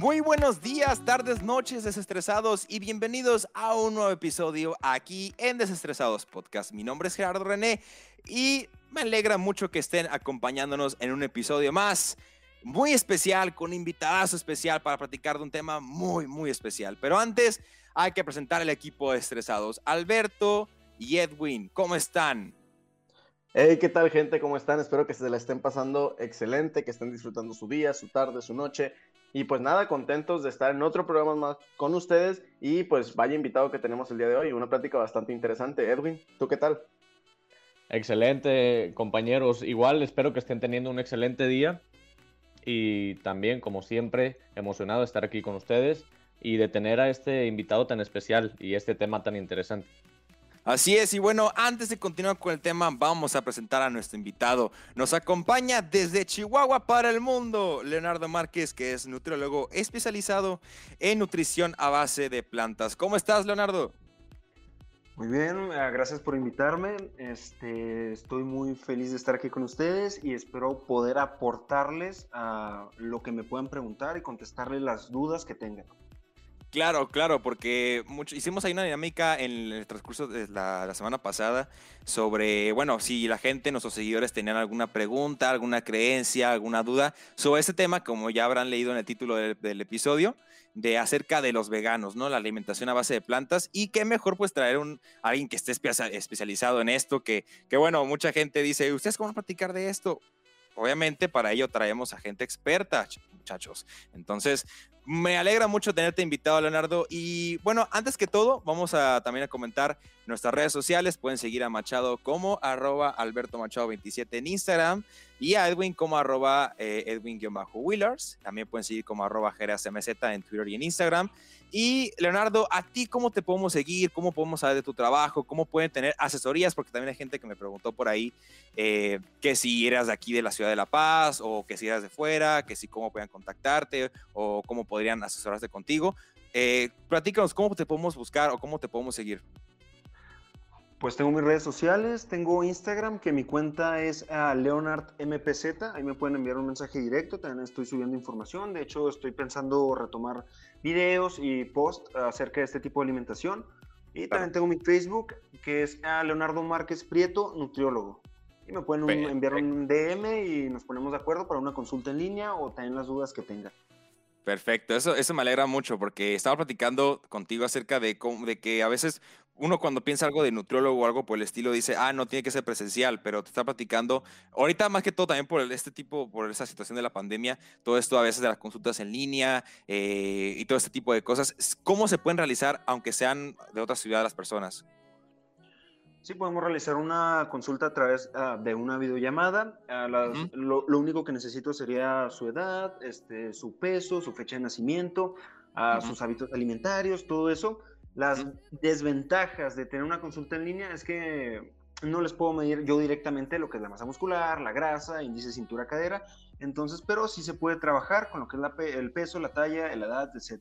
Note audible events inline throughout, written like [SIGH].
Muy buenos días, tardes, noches, desestresados y bienvenidos a un nuevo episodio aquí en Desestresados Podcast. Mi nombre es Gerardo René y me alegra mucho que estén acompañándonos en un episodio más muy especial, con invitadas especial para platicar de un tema muy, muy especial. Pero antes hay que presentar el equipo de Estresados. Alberto y Edwin, ¿cómo están? Hey, ¿qué tal gente? ¿Cómo están? Espero que se la estén pasando excelente, que estén disfrutando su día, su tarde, su noche. Y pues nada, contentos de estar en otro programa más con ustedes y pues vaya invitado que tenemos el día de hoy, una plática bastante interesante. Edwin, ¿tú qué tal? Excelente, compañeros. Igual espero que estén teniendo un excelente día y también, como siempre, emocionado de estar aquí con ustedes y de tener a este invitado tan especial y este tema tan interesante. Así es, y bueno, antes de continuar con el tema, vamos a presentar a nuestro invitado. Nos acompaña desde Chihuahua para el mundo, Leonardo Márquez, que es nutriólogo especializado en nutrición a base de plantas. ¿Cómo estás, Leonardo? Muy bien, eh, gracias por invitarme. Este, estoy muy feliz de estar aquí con ustedes y espero poder aportarles a lo que me puedan preguntar y contestarles las dudas que tengan. Claro, claro, porque hicimos ahí una dinámica en el transcurso de la, semana pasada sobre, bueno, si la gente, nuestros seguidores tenían alguna pregunta, alguna creencia, alguna duda sobre este tema, como ya habrán leído en el título del, episodio, de acerca de los veganos, ¿no? La alimentación a base de plantas y qué mejor pues traer un alguien que esté especializado en esto, que, que bueno, mucha gente dice, ¿ustedes cómo van a platicar de esto? Obviamente para ello traemos a gente experta, muchachos. Entonces, me alegra mucho tenerte invitado, Leonardo. Y bueno, antes que todo, vamos a también a comentar nuestras redes sociales. Pueden seguir a Machado como arroba Alberto Machado 27 en Instagram y a Edwin como arroba eh, Edwin-Willers. También pueden seguir como arroba en Twitter y en Instagram. Y Leonardo, ¿a ti cómo te podemos seguir? ¿Cómo podemos saber de tu trabajo? ¿Cómo pueden tener asesorías? Porque también hay gente que me preguntó por ahí eh, que si eras de aquí de la ciudad de La Paz o que si eras de fuera, que si cómo pueden contactarte o cómo podrían asesorarse contigo. Eh, platícanos, ¿cómo te podemos buscar o cómo te podemos seguir? Pues tengo mis redes sociales, tengo Instagram, que mi cuenta es a leonardmpz, ahí me pueden enviar un mensaje directo, también estoy subiendo información, de hecho estoy pensando retomar videos y posts acerca de este tipo de alimentación. Y también tengo mi Facebook, que es a Leonardo Márquez Prieto, nutriólogo. Y me pueden enviar un DM y nos ponemos de acuerdo para una consulta en línea o también las dudas que tengan. Perfecto, eso, eso me alegra mucho porque estaba platicando contigo acerca de, de que a veces uno cuando piensa algo de nutriólogo o algo por el estilo dice, ah, no tiene que ser presencial, pero te está platicando, ahorita más que todo también por este tipo, por esa situación de la pandemia, todo esto a veces de las consultas en línea eh, y todo este tipo de cosas, ¿cómo se pueden realizar aunque sean de otra ciudad las personas? Sí, podemos realizar una consulta a través ah, de una videollamada. Ah, lo, único que necesito sería su edad, este, su peso, su fecha de nacimiento, uh, sus hábitos alimentarios, todo eso. Las desventajas de tener una consulta en línea es que no les puedo medir yo directamente lo que es la masa muscular, la grasa, índice cintura-cadera. Entonces, pero sí se puede trabajar con lo que es el peso, la talla, la edad, etc.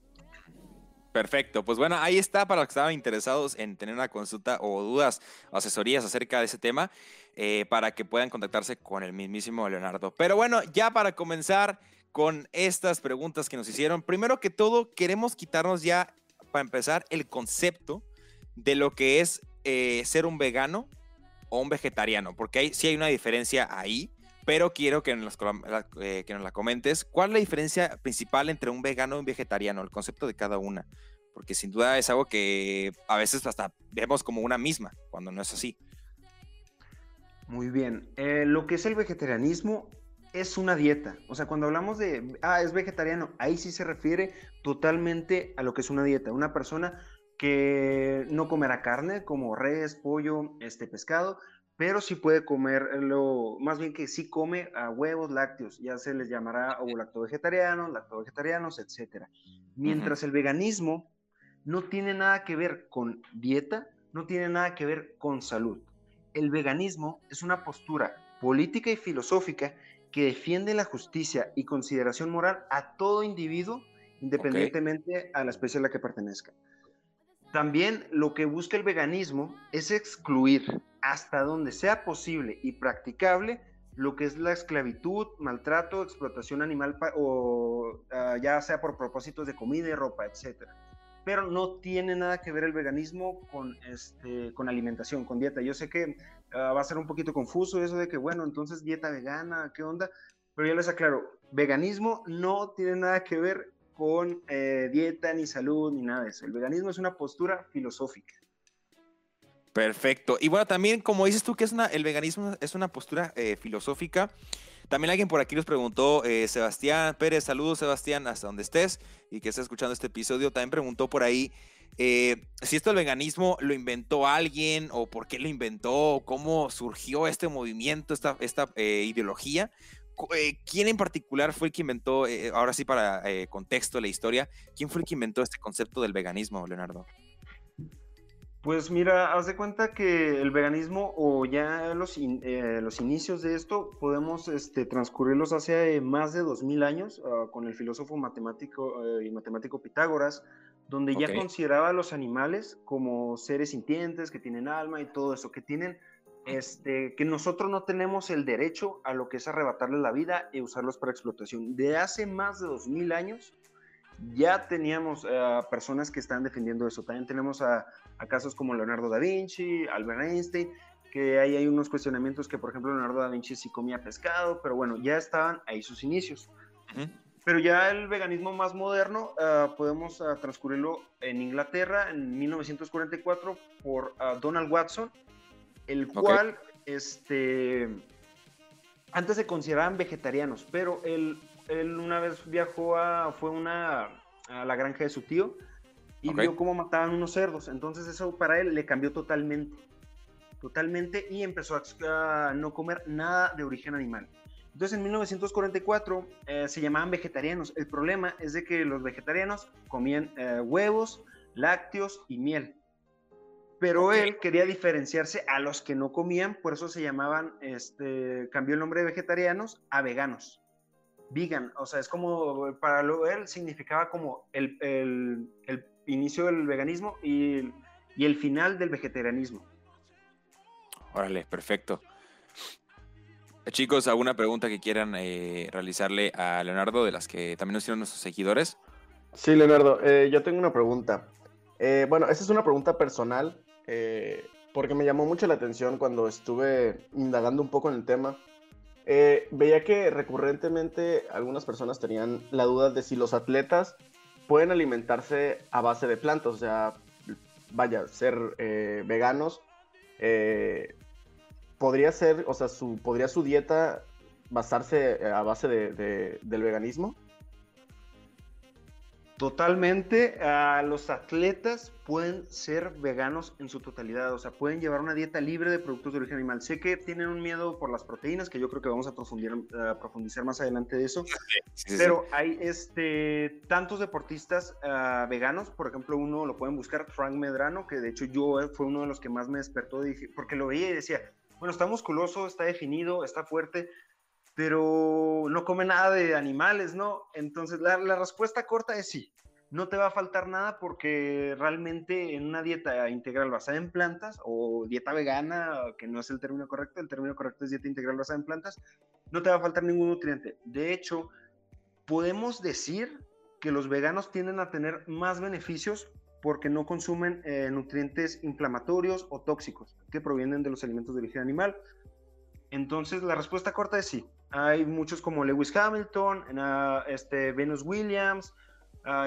Perfecto, pues bueno, ahí está para los que estaban interesados en tener una consulta o dudas o asesorías acerca de ese tema, eh, para que puedan contactarse con el mismísimo Leonardo. Pero bueno, ya para comenzar con estas preguntas que nos hicieron, primero que todo queremos quitarnos ya, para empezar, el concepto de lo que es eh, ser un vegano o un vegetariano, porque hay, sí hay una diferencia ahí pero quiero que nos, eh, que nos la comentes. ¿Cuál es la diferencia principal entre un vegano y un vegetariano? El concepto de cada una. Porque sin duda es algo que a veces hasta vemos como una misma, cuando no es así. Muy bien. Eh, lo que es el vegetarianismo es una dieta. O sea, cuando hablamos de, ah, es vegetariano, ahí sí se refiere totalmente a lo que es una dieta. Una persona que no comerá carne como res, pollo, este pescado, pero sí puede comerlo, más bien que sí come a huevos lácteos, ya se les llamará lacto vegetarianos, lacto vegetarianos, etc. Mientras el veganismo no tiene nada que ver con dieta, no tiene nada que ver con salud. El veganismo es una postura política y filosófica que defiende la justicia y consideración moral a todo individuo, independientemente a la especie a la que pertenezca. También lo que busca el veganismo es excluir hasta donde sea posible y practicable lo que es la esclavitud, maltrato, explotación animal o ah, ya sea por propósitos de comida y ropa, etcétera. Pero no tiene nada que ver el veganismo con, este, con alimentación, con dieta. Yo sé que ah, va a ser un poquito confuso eso de que, bueno, entonces dieta vegana, ¿qué onda? Pero yo les aclaro, veganismo no tiene nada que ver con eh, dieta, ni salud, ni nada de eso. El veganismo es una postura filosófica. Perfecto. Y bueno, también como dices tú que es una, el veganismo es una postura eh, filosófica. También alguien por aquí nos preguntó, eh, Sebastián Pérez, saludos Sebastián, hasta donde estés y que estés escuchando este episodio, también preguntó por ahí si esto del veganismo lo inventó alguien o por qué lo inventó, cómo surgió este movimiento, esta, esta ideología. Eh, ¿quién en particular fue el que inventó, eh, ahora sí para eh, contexto la historia, quién fue el que inventó este concepto del veganismo, Leonardo? Pues mira, haz de cuenta que el veganismo o ya los, los inicios de esto podemos este, transcurrirlos hace más de 2000 años ah, con el filósofo matemático y matemático Pitágoras, donde ya consideraba a los animales como seres sintientes, que tienen alma y todo eso, que tienen este, que nosotros no tenemos el derecho a lo que es arrebatarles la vida y usarlos para explotación. De hace más de 2000 años ya teníamos eh, personas que están defendiendo eso. También tenemos a, casos como Leonardo da Vinci, Albert Einstein, que ahí hay unos cuestionamientos que, por ejemplo, Leonardo da Vinci sí comía pescado, pero bueno, ya estaban ahí sus inicios. Pero ya el veganismo más moderno eh, podemos eh, transcurrirlo en Inglaterra en 1944 por Donald Watson, el cual, este, antes se consideraban vegetarianos, pero él, él una vez viajó a, fue una, a la granja de su tío y vio cómo mataban unos cerdos, entonces eso para él le cambió totalmente, totalmente y empezó a, no comer nada de origen animal. Entonces en 1944 eh, se llamaban vegetarianos. El problema es de que los vegetarianos comían eh, huevos, lácteos y miel pero él quería diferenciarse a los que no comían, por eso se llamaban, este, cambió el nombre de vegetarianos a veganos. Vegan, o sea, es como, para él significaba como el, el, inicio del veganismo y, y, el final del vegetarianismo. Órale, perfecto. Chicos, ¿alguna pregunta que quieran eh, realizarle a Leonardo de las que también nos hicieron nuestros seguidores? Sí, Leonardo, eh, yo tengo una pregunta. Eh, bueno, esa es una pregunta personal eh, porque me llamó mucho la atención cuando estuve indagando un poco en el tema. Eh, veía que recurrentemente algunas personas tenían la duda de si los atletas pueden alimentarse a base de plantas, o sea, vaya, ser eh, veganos. podría ser, o sea, su, podría su dieta basarse a base del veganismo. Totalmente, los atletas pueden ser veganos en su totalidad, o sea, pueden llevar una dieta libre de productos de origen animal. Sé que tienen un miedo por las proteínas, que yo creo que vamos a, profundizar más adelante de eso, pero hay este, tantos deportistas ah, veganos, por ejemplo, uno lo pueden buscar, Frank Medrano, que de hecho yo eh, fue uno de los que más me despertó, porque lo veía y decía, bueno, está musculoso, está definido, está fuerte, pero no come nada de animales, ¿no? Entonces la, respuesta corta es sí. No te va a faltar nada porque realmente en una dieta integral basada en plantas o dieta vegana, que no es el término correcto, el término correcto es dieta integral basada en plantas, no te va a faltar ningún nutriente. De hecho, podemos decir que los veganos tienden a tener más beneficios porque no consumen eh, nutrientes inflamatorios o tóxicos que provienen de los alimentos de origen animal. Entonces, la respuesta corta es sí. Hay muchos como Lewis Hamilton, este, Venus Williams,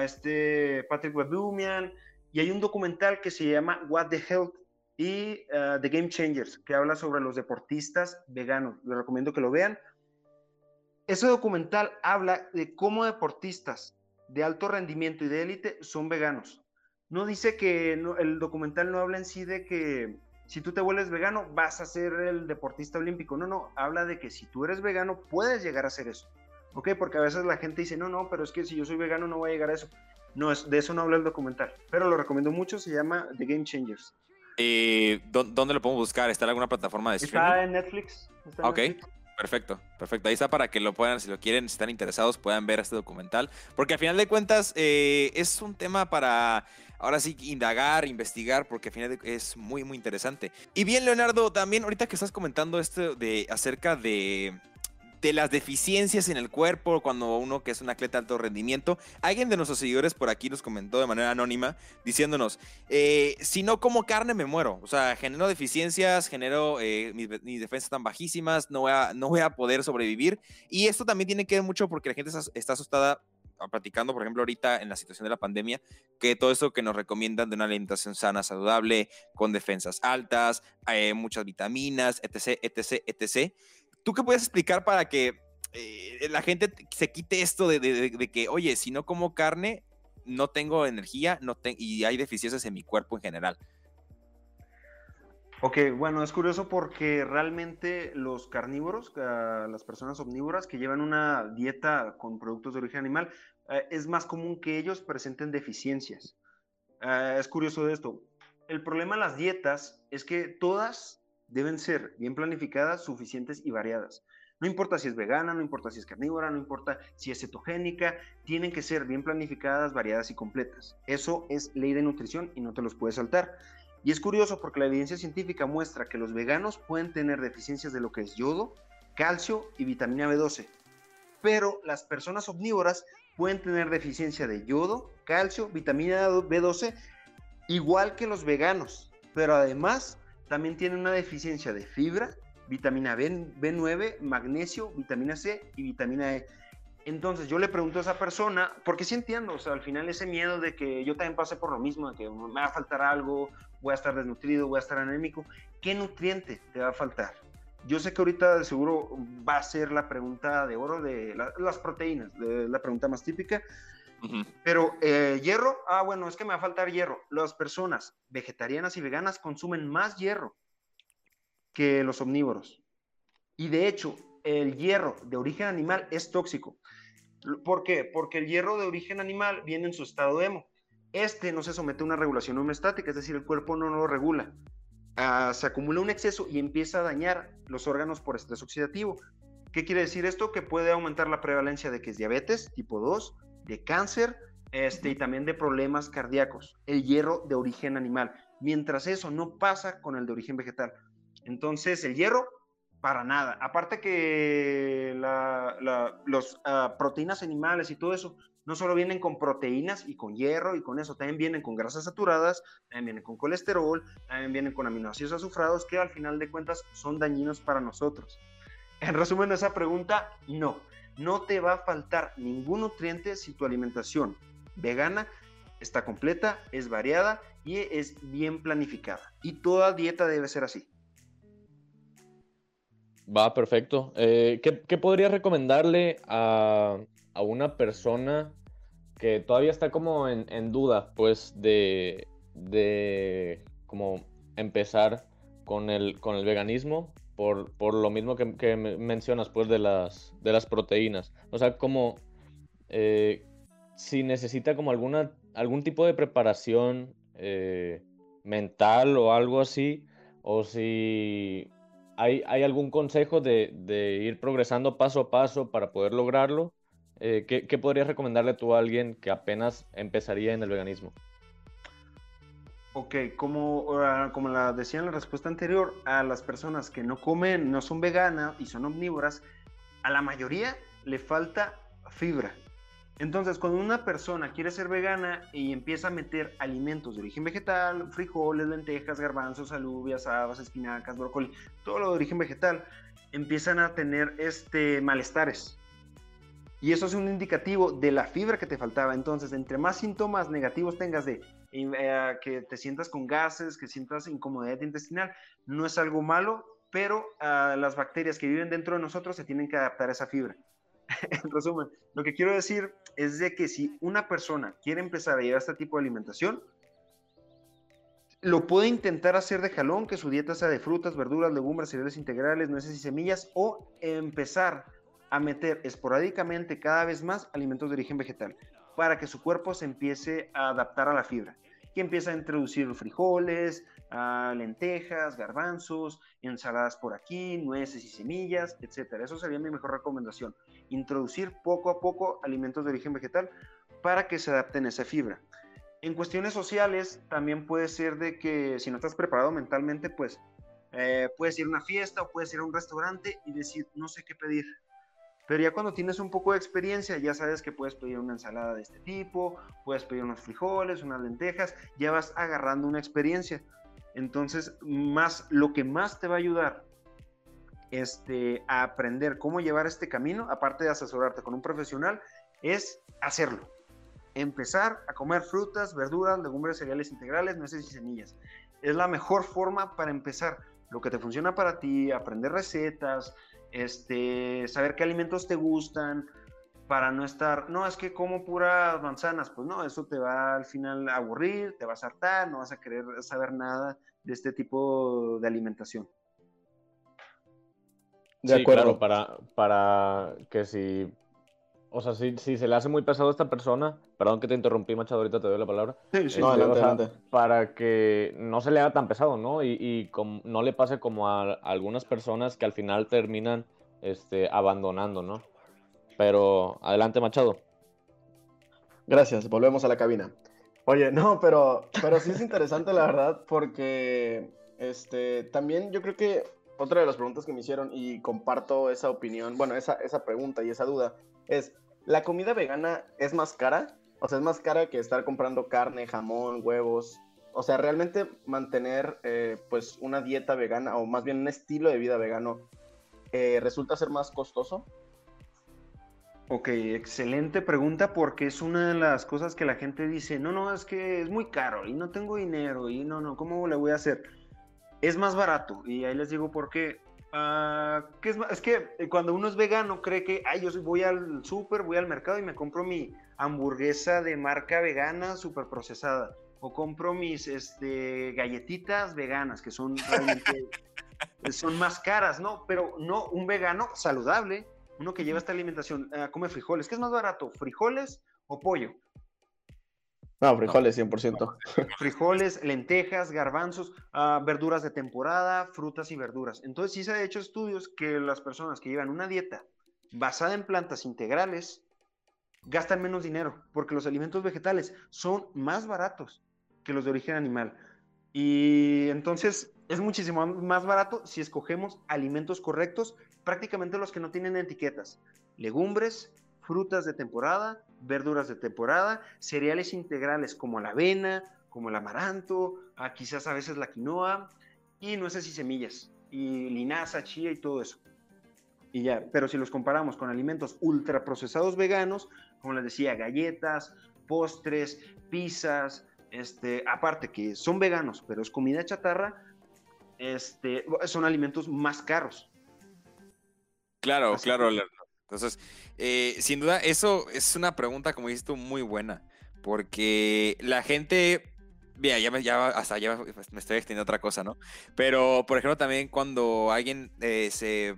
este, Patrick Webbumian, y hay un documental que se llama What the Health y uh, The Game Changers, que habla sobre los deportistas veganos. Les recomiendo que lo vean. Ese documental habla de cómo deportistas de alto rendimiento y de élite son veganos. No dice que el documental no habla en sí de que si tú te vuelves vegano, vas a ser el deportista olímpico. No, no, habla de que si tú eres vegano, puedes llegar a ser eso. ¿Ok? Porque a veces la gente dice, no, no, pero es que si yo soy vegano no voy a llegar a eso. No, es, de eso no habla el documental, pero lo recomiendo mucho, se llama The Game Changers. ¿Y ¿Dónde lo podemos buscar? ¿Está en alguna plataforma de streaming? Está en Netflix. ok. Perfecto, perfecto. Ahí está para que lo puedan, si lo quieren, si están interesados, puedan ver este documental. Porque al final de cuentas eh, es un tema para ahora sí indagar, investigar, porque al final es muy, muy interesante. Y bien, Leonardo, también ahorita que estás comentando esto de acerca de de las deficiencias en el cuerpo cuando uno que es un atleta de alto rendimiento. Alguien de nuestros seguidores por aquí nos comentó de manera anónima diciéndonos, eh, si no como carne me muero. O sea, genero deficiencias, genero eh, mis, defensas tan bajísimas, no voy, a, no voy a poder sobrevivir. Y esto también tiene que ver mucho porque la gente está, asustada platicando, por ejemplo, ahorita en la situación de la pandemia, que todo eso que nos recomiendan de una alimentación sana, saludable, con defensas altas, eh, muchas vitaminas, etc., etc., etc. ¿Tú qué puedes explicar para que eh, la gente se quite esto de, que, oye, si no como carne, no tengo energía no y hay deficiencias en mi cuerpo en general? Ok, bueno, es curioso porque realmente los carnívoros, las personas omnívoras que llevan una dieta con productos de origen animal, eh, es más común que ellos presenten deficiencias. Eh, es curioso de esto. El problema de las dietas es que todas deben ser bien planificadas, suficientes y variadas. No importa si es vegana, no importa si es carnívora, no importa si es cetogénica, tienen que ser bien planificadas, variadas y completas. Eso es ley de nutrición y no te los puedes saltar. Y es curioso porque la evidencia científica muestra que los veganos pueden tener deficiencias de lo que es yodo, calcio y vitamina B12. Pero las personas omnívoras pueden tener deficiencia de yodo, calcio, vitamina B12, igual que los veganos. Pero además también tiene una deficiencia de fibra, vitamina B, B9, magnesio, vitamina C y vitamina E. Entonces yo le pregunto a esa persona, porque sí entiendo, o sea, al final ese miedo de que yo también pase por lo mismo, de que me va a faltar algo, voy a estar desnutrido, voy a estar anémico, ¿qué nutriente te va a faltar? Yo sé que ahorita de seguro va a ser la pregunta de oro de las proteínas, de la pregunta más típica, pero eh, hierro, ah, bueno, es que me va a faltar hierro. Las personas vegetarianas y veganas consumen más hierro que los omnívoros. Y de hecho, el hierro de origen animal es tóxico. ¿Por qué? Porque el hierro de origen animal viene en su estado hemo. Este no se somete a una regulación homeostática, es decir, el cuerpo no lo regula. Ah, se acumula un exceso y empieza a dañar los órganos por estrés oxidativo. ¿Qué quiere decir esto? Que puede aumentar la prevalencia de que es diabetes tipo 2, de cáncer este, y también de problemas cardíacos, el hierro de origen animal, mientras eso no pasa con el de origen vegetal. Entonces, el hierro, para nada. Aparte que las ah, proteínas animales y todo eso, no solo vienen con proteínas y con hierro y con eso, también vienen con grasas saturadas, también vienen con colesterol, también vienen con aminoácidos azufrados que al final de cuentas son dañinos para nosotros. En resumen, esa pregunta, no no te va a faltar ningún nutriente si tu alimentación vegana está completa, es variada y es bien planificada. Y toda dieta debe ser así. Va, perfecto. Eh, ¿qué, podría recomendarle a, una persona que todavía está como en, duda, pues, de, de como empezar con el, con el veganismo? por, lo mismo que, mencionas, pues, de las, de las proteínas. O sea, como eh, si necesita como alguna, algún tipo de preparación eh, mental o algo así, o si hay, hay algún consejo de, ir progresando paso a paso para poder lograrlo, eh, ¿qué, ¿qué podrías recomendarle tú a alguien que apenas empezaría en el veganismo? Ok, como, ah, como la decía en la respuesta anterior, a las personas que no comen, no son veganas y son omnívoras, a la mayoría le falta fibra. Entonces, cuando una persona quiere ser vegana y empieza a meter alimentos de origen vegetal, frijoles, lentejas, garbanzos, alubias, habas, espinacas, brócoli, todo lo de origen vegetal, empiezan a tener este malestares. Y eso es un indicativo de la fibra que te faltaba. Entonces, entre más síntomas negativos tengas de eh, que te sientas con gases, que sientas incomodidad intestinal, no es algo malo, pero uh, las bacterias que viven dentro de nosotros se tienen que adaptar a esa fibra. [LAUGHS] en resumen, lo que quiero decir es de que si una persona quiere empezar a llevar este tipo de alimentación, lo puede intentar hacer de jalón, que su dieta sea de frutas, verduras, legumbres, cereales integrales, nueces y semillas, o empezar a meter esporádicamente cada vez más alimentos de origen vegetal para que su cuerpo se empiece a adaptar a la fibra. Que empieza a introducir frijoles, lentejas, garbanzos, ensaladas por aquí, nueces y semillas, etc. Eso sería mi mejor recomendación. Introducir poco a poco alimentos de origen vegetal para que se adapten a esa fibra. En cuestiones sociales, también puede ser de que si no estás preparado mentalmente, pues eh, puedes ir a una fiesta o puedes ir a un restaurante y decir, no sé qué pedir. Pero ya cuando tienes un poco de experiencia, ya sabes que puedes pedir una ensalada de este tipo, puedes pedir unos frijoles, unas lentejas, ya vas agarrando una experiencia. Entonces, más, lo que más te va a ayudar este, a aprender cómo llevar este camino, aparte de asesorarte con un profesional, es hacerlo. Empezar a comer frutas, verduras, legumbres, cereales integrales, nueces y semillas. Es la mejor forma para empezar. Lo que te funciona para ti, aprender recetas, este, saber qué alimentos te gustan, para no estar, no, es que como puras manzanas, pues no, eso te va al final a aburrir, te vas a hartar, no vas a querer saber nada de este tipo de alimentación. De acuerdo. para, para que si, o sea, si, si, se le hace muy pesado a esta persona, perdón que te interrumpí, Machado, ahorita te doy la palabra. Sí, sí, no, adelante, adelante. Para que no se le haga tan pesado, ¿no? Y, y no le pase como a, algunas personas que al final terminan este, abandonando, ¿no? Pero adelante, Machado. Gracias, volvemos a la cabina. Oye, no, pero, pero sí es interesante, la verdad, porque este, también yo creo que otra de las preguntas que me hicieron, y comparto esa opinión, bueno, esa, esa pregunta y esa duda, es, ¿la comida vegana es más cara? O sea, es más cara que estar comprando carne, jamón, huevos. O sea, realmente mantener eh, pues una dieta vegana, o más bien un estilo de vida vegano, eh, resulta ser más costoso. Ok, excelente pregunta porque es una de las cosas que la gente dice, no, no, es que es muy caro y no tengo dinero y no, no, ¿cómo le voy a hacer? Es más barato y ahí les digo por qué. Ah, es, es, que cuando uno es vegano cree que, ay, yo voy al súper, voy al mercado y me compro mi hamburguesa de marca vegana súper procesada o compro mis este, galletitas veganas que son realmente [LAUGHS] son más caras, ¿no? Pero no, un vegano saludable uno que lleva esta alimentación, uh, come frijoles. ¿Qué es más barato, frijoles o pollo? No, frijoles, 100%. [LAUGHS] Frijoles, lentejas, garbanzos, uh, verduras de temporada, frutas y verduras. Entonces sí se ha hecho estudios que las personas que llevan una dieta basada en plantas integrales gastan menos dinero porque los alimentos vegetales son más baratos que los de origen animal. Y entonces es muchísimo más barato si escogemos alimentos correctos prácticamente los que no tienen etiquetas. Legumbres, frutas de temporada, verduras de temporada, cereales integrales como la avena, como el amaranto, ah, quizás a veces la quinoa, y nueces y semillas, y linaza, chía y todo eso. Y ya, pero si los comparamos con alimentos ultraprocesados veganos, como les decía, galletas, postres, pizzas, este, aparte que son veganos, pero es comida chatarra, este, son alimentos más caros. Claro, claro. Entonces, eh, sin duda, eso es una pregunta, como dices tú, muy buena. Porque la gente. Mira, ya, me, ya hasta ya me estoy extendiendo otra cosa, ¿no? Pero, por ejemplo, también cuando alguien eh, se,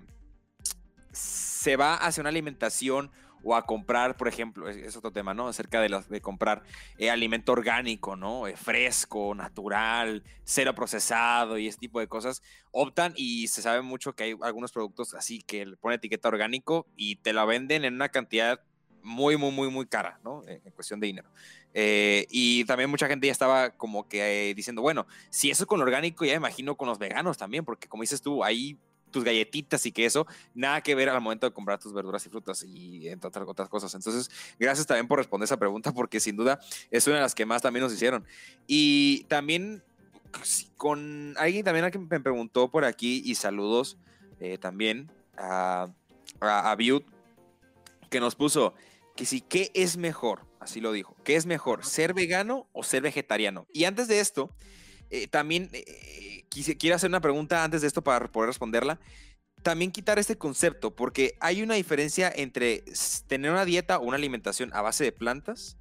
se va hacia una alimentación o a comprar, por ejemplo, es, otro tema, ¿no? Acerca de, los, de comprar eh, alimento orgánico, ¿no? Eh, fresco, natural, cero procesado y ese tipo de cosas, optan y se sabe mucho que hay algunos productos así que le ponen etiqueta orgánico y te la venden en una cantidad muy, muy, muy, muy cara, ¿no? En, cuestión de dinero. Eh, y también mucha gente ya estaba como que diciendo, bueno, si eso es con orgánico, ya imagino con los veganos también, porque como dices tú, ahí tus galletitas y queso, nada que ver al momento de comprar tus verduras y frutas y entre otras, otras cosas. Entonces, gracias también por responder esa pregunta, porque sin duda es una de las que más también nos hicieron. Y también con alguien también a quien me preguntó por aquí, y saludos eh, también a, a, a que nos puso que sí, ¿qué es mejor? Así lo dijo. ¿Qué es mejor, ser vegano o ser vegetariano? Y antes de esto, eh, también eh, quiero hacer una pregunta antes de esto para poder responderla. También quitar este concepto, porque hay una diferencia entre tener una dieta o una alimentación a base de plantas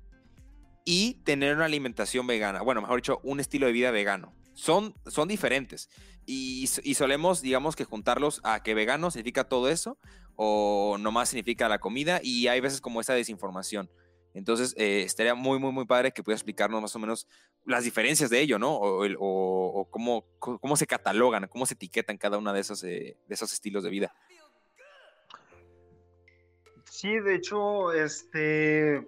y tener una alimentación vegana. Bueno, mejor dicho, un estilo de vida vegano. Son, son diferentes. Y, solemos, digamos, que juntarlos a que vegano significa todo eso o nomás significa la comida y hay veces como esa desinformación. Entonces, eh, estaría muy, muy, muy padre que pueda explicarnos más o menos las diferencias de ello, ¿no? O, o, cómo, cómo, se catalogan, cómo se etiquetan cada una de esos, eh, de esos estilos de vida. Sí, de hecho, este,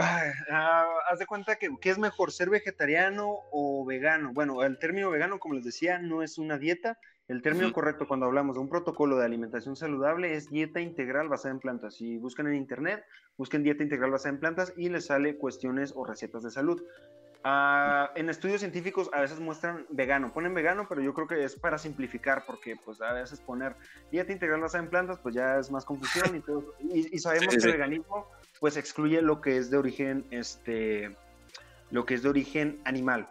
[SIGHS] Ah, haz de cuenta que ¿qué es mejor, ser vegetariano o vegano. Bueno, el término vegano, como les decía, no es una dieta. El término correcto cuando hablamos de un protocolo de alimentación saludable es dieta integral basada en plantas. Si buscan en internet, busquen dieta integral basada en plantas y les sale cuestiones o recetas de salud. Ah, en estudios científicos a veces muestran vegano, ponen vegano, pero yo creo que es para simplificar, porque pues a veces poner dieta integral basada en plantas, pues ya es más confusión y todo. Y, sabemos que el veganismo pues excluye lo que es de origen, este, lo que es de origen animal.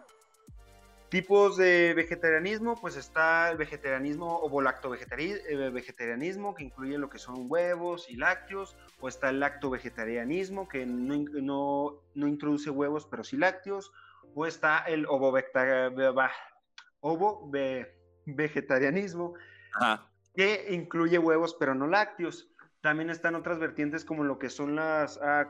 Tipos de vegetarianismo, pues está el vegetarianismo o lacto eh, vegetarianismo, que incluye lo que son huevos y lácteos, o está el lacto vegetarianismo, que no, no, no introduce huevos, pero sí lácteos, o está el ovo, ovo vegetarianismo, que incluye huevos, pero no lácteos. También están otras vertientes como lo que son las uh,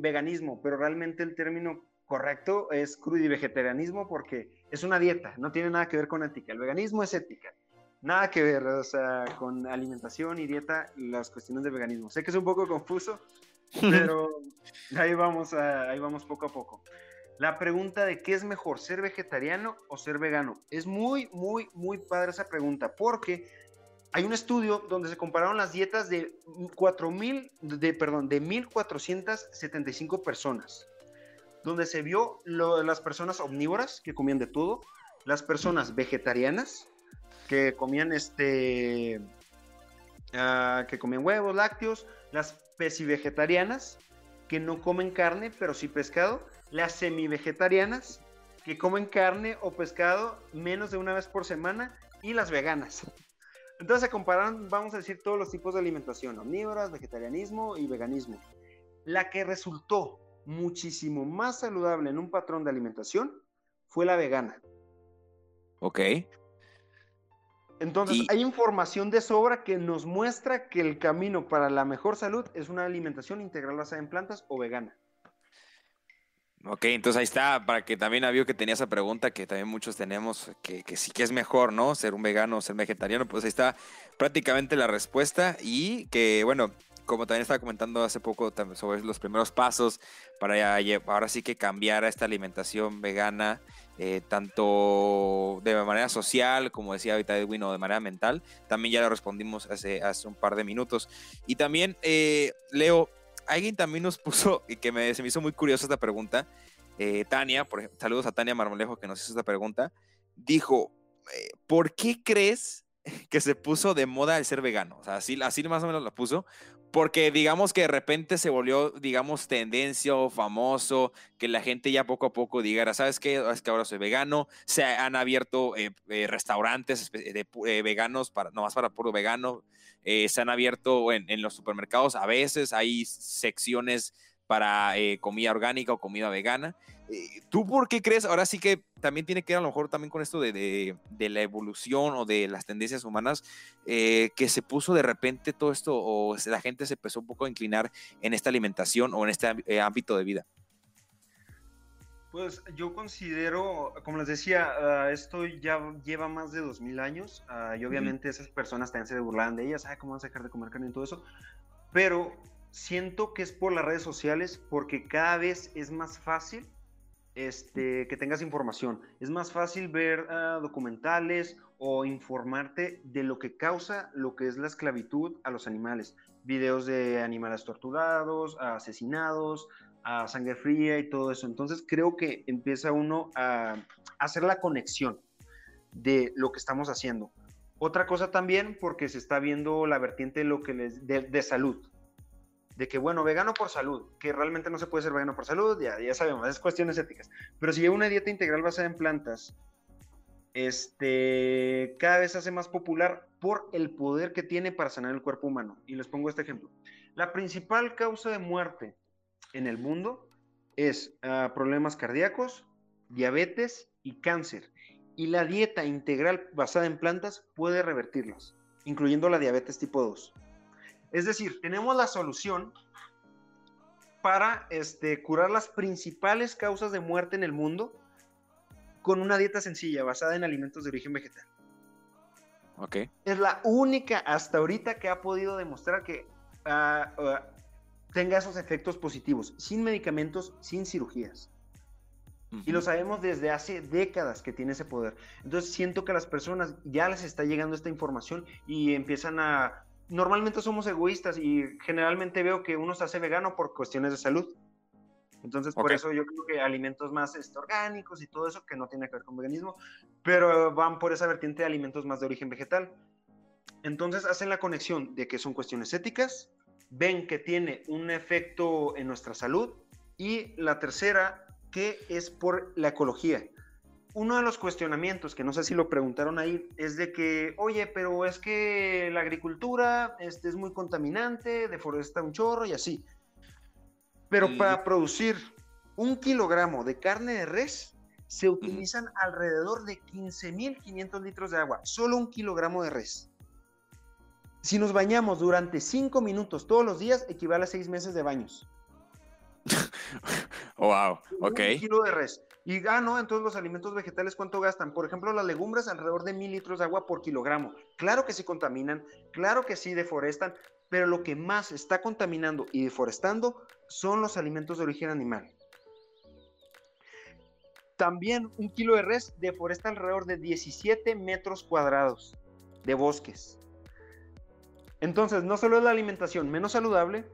veganismo, pero realmente el término correcto es vegetarianismo porque es una dieta, no tiene nada que ver con ética. El veganismo es ética, nada que ver, o sea, con alimentación y dieta, las cuestiones de veganismo. Sé que es un poco confuso, [LAUGHS] pero ahí vamos, ahí vamos poco a poco. La pregunta de qué es mejor, ser vegetariano o ser vegano. Es muy, muy, muy padre esa pregunta, porque hay un estudio donde se compararon las dietas de 4.000, de, perdón, de 1.475 personas, donde se vio las personas omnívoras que comían de todo, las personas vegetarianas que comían este, ah, que comían huevos, lácteos, las pesivegetarianas que no comen carne pero sí pescado, las semivegetarianas que comen carne o pescado menos de una vez por semana y las veganas. Entonces se comparan, vamos a decir, todos los tipos de alimentación, omnívoras, vegetarianismo y veganismo. La que resultó muchísimo más saludable en un patrón de alimentación fue la vegana. Ok. Entonces, hay información de sobra que nos muestra que el camino para la mejor salud es una alimentación integral basada en plantas o vegana. Ok, entonces ahí está, para que también había que tenía esa pregunta que también muchos tenemos, que, sí que es mejor, ¿no? Ser un vegano o ser vegetariano, pues ahí está prácticamente la respuesta y que, bueno, como también estaba comentando hace poco sobre los primeros pasos para ahora sí que cambiar a esta alimentación vegana, eh, tanto de manera social, como decía ahorita Edwin, o de manera mental, también ya lo respondimos hace, hace un par de minutos. Y también, eh, Leo, alguien también nos [LAUGHS] puso, y que me, se me hizo muy curiosa esta pregunta, eh, Tania, por ejemplo, saludos a Tania Marmolejo que nos hizo esta pregunta, dijo, ¿por qué crees que se puso de moda el ser vegano? O sea, así, así más o menos lo puso, porque digamos que de repente se volvió, digamos, tendencia o famoso, que la gente ya poco a poco diga, ¿sabes qué? Es que ahora soy vegano, se han abierto eh, restaurantes de, veganos, para, nomás para puro vegano, eh, se han abierto en, los supermercados, a veces hay secciones para eh, comida orgánica o comida vegana. Eh, ¿Tú por qué crees? Ahora sí que también tiene que ver a lo mejor también con esto de, la evolución o de las tendencias humanas, que se puso de repente todo esto o la gente se empezó un poco a inclinar en esta alimentación o en este ámbito de vida. Pues yo considero, como les decía, ah, esto ya lleva más de 2000 años uh, y obviamente esas personas también se burlan de ellas, ¿cómo van a dejar de comer carne y todo eso? Pero siento que es por las redes sociales porque cada vez es más fácil este, que tengas información. Es más fácil ver uh, documentales o informarte de lo que causa lo que es la esclavitud a los animales. Videos de animales torturados, asesinados, a sangre fría y todo eso. Entonces creo que empieza uno a, hacer la conexión de lo que estamos haciendo. Otra cosa también, porque se está viendo la vertiente de lo que les, de, salud. De que, bueno, vegano por salud, que realmente no se puede ser vegano por salud, ya, ya sabemos, es cuestiones éticas. Pero si lleva una dieta integral basada en plantas, este, cada vez se hace más popular por el poder que tiene para sanar el cuerpo humano. Y les pongo este ejemplo. La principal causa de muerte en el mundo es ah, problemas cardíacos, diabetes y cáncer. Y la dieta integral basada en plantas puede revertirlas, incluyendo la diabetes tipo 2. Es decir, tenemos la solución para este, curar las principales causas de muerte en el mundo con una dieta sencilla basada en alimentos de origen vegetal. Okay. Es la única hasta ahorita que ha podido demostrar que ah, ah, tenga esos efectos positivos, sin medicamentos, sin cirugías. Y lo sabemos desde hace décadas que tiene ese poder. Entonces siento que a las personas ya les está llegando esta información y empiezan a... Normalmente somos egoístas y generalmente veo que uno se hace vegano por cuestiones de salud. Entonces por eso yo creo que alimentos más este, orgánicos y todo eso que no tiene que ver con veganismo, pero van por esa vertiente de alimentos más de origen vegetal. Entonces hacen la conexión de que son cuestiones éticas, ven que tiene un efecto en nuestra salud y la tercera que es por la ecología. Uno de los cuestionamientos, que no sé si lo preguntaron ahí, es de que, oye, pero es que la agricultura este, es muy contaminante, deforesta un chorro y así. Pero para producir un kilogramo de carne de res, se utilizan alrededor de 15.500 litros de agua, solo un kilogramo de res. Si nos bañamos durante 5 minutos todos los días, equivale a 6 meses de baños. [LAUGHS] wow, ok. Un kilo de res. Y, ah, no, entonces los alimentos vegetales, ¿cuánto gastan? Por ejemplo, las legumbres, alrededor de mil litros de agua por kilogramo. Claro que sí contaminan, claro que sí deforestan, pero lo que más está contaminando y deforestando son los alimentos de origen animal. También un kilo de res deforesta alrededor de 17 metros cuadrados de bosques. Entonces, no solo es la alimentación menos saludable,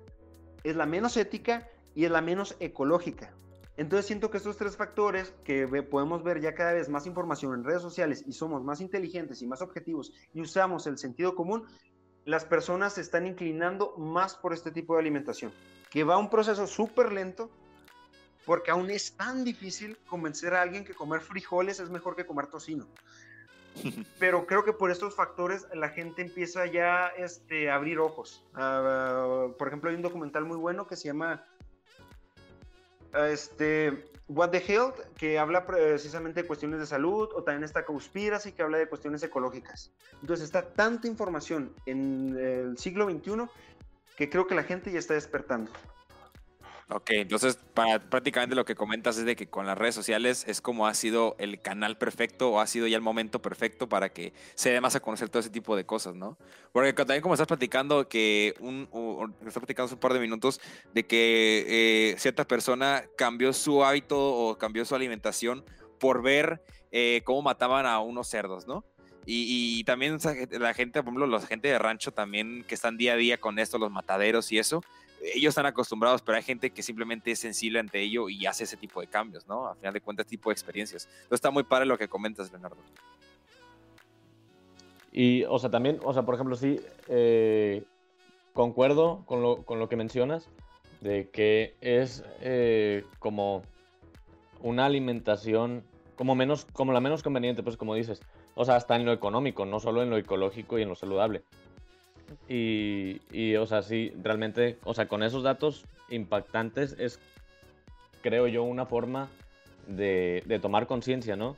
es la menos ética y es la menos ecológica. Entonces siento que estos tres factores que podemos ver ya cada vez más información en redes sociales y somos más inteligentes y más objetivos y usamos el sentido común, las personas se están inclinando más por este tipo de alimentación, que va a un proceso súper lento porque aún es tan difícil convencer a alguien que comer frijoles es mejor que comer tocino. [LAUGHS] Pero creo que por estos factores la gente empieza ya este, a abrir ojos. Ah, por ejemplo, hay un documental muy bueno que se llama este, What the Health, que habla precisamente de cuestiones de salud, o también está Conspiracy, que habla de cuestiones ecológicas. Entonces está tanta información en el siglo XXI que creo que la gente ya está despertando. Ok, entonces para, prácticamente lo que comentas es de que con las redes sociales es como ha sido el canal perfecto o ha sido ya el momento perfecto para que se dé más a conocer todo ese tipo de cosas, ¿no? Porque también como estás platicando que un, estás platicando hace un par de minutos de que eh, cierta persona cambió su hábito o cambió su alimentación por ver eh, cómo mataban a unos cerdos, ¿no? Y, y, también la gente, por ejemplo, la gente de rancho también que están día a día con esto, los mataderos y eso, ellos están acostumbrados, pero hay gente que simplemente es sensible ante ello y hace ese tipo de cambios, ¿no? A final de cuentas, tipo de experiencias. Entonces está muy padre lo que comentas, Leonardo. Y, o sea, también, o sea, por ejemplo, sí, eh, concuerdo con lo, con lo, que mencionas, de que es eh, como una alimentación como menos, como la menos conveniente, pues como dices. O sea, hasta en lo económico, no solo en lo ecológico y en lo saludable. Y, o sea, sí, realmente, o sea, con esos datos impactantes es, creo yo, una forma de, tomar conciencia, ¿no?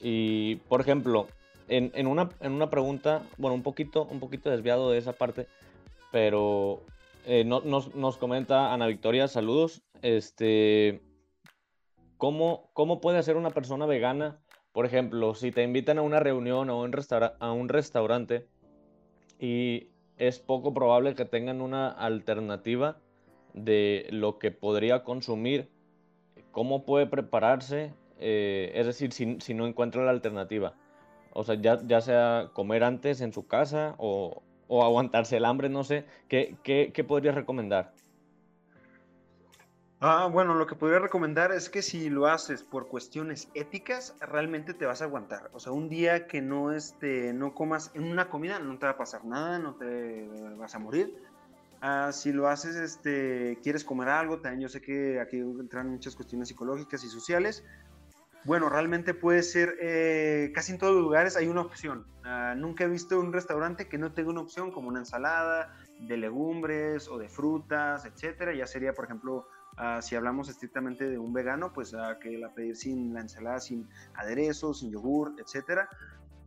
Y, por ejemplo, en, una, en una pregunta, bueno, un poquito, un poquito desviado de esa parte, pero eh, nos, nos, comenta Ana Victoria, saludos, este, ¿cómo, ¿cómo puede hacer una persona vegana? Por ejemplo, si te invitan a una reunión o un a un restaurante y es poco probable que tengan una alternativa de lo que podría consumir, cómo puede prepararse, eh, es decir, si, no encuentra la alternativa. O sea, ya, sea comer antes en su casa o, aguantarse el hambre, no sé, ¿qué, qué, qué podrías recomendar? Ah, bueno, lo que podría recomendar es que si lo haces por cuestiones éticas, realmente te vas a aguantar. O sea, un día que no, este, no comas en una comida, no te va a pasar nada, no te vas a morir. Ah, si lo haces, este, quieres comer algo, también yo sé que aquí entran muchas cuestiones psicológicas y sociales. Bueno, realmente puede ser, eh, casi en todos los lugares hay una opción. Ah, nunca he visto un restaurante que no tenga una opción como una ensalada de legumbres o de frutas, etcétera. Ya sería, por ejemplo, Ah, si hablamos estrictamente de un vegano, pues a que la pedir sin la ensalada, sin aderezo, sin yogur, etcétera.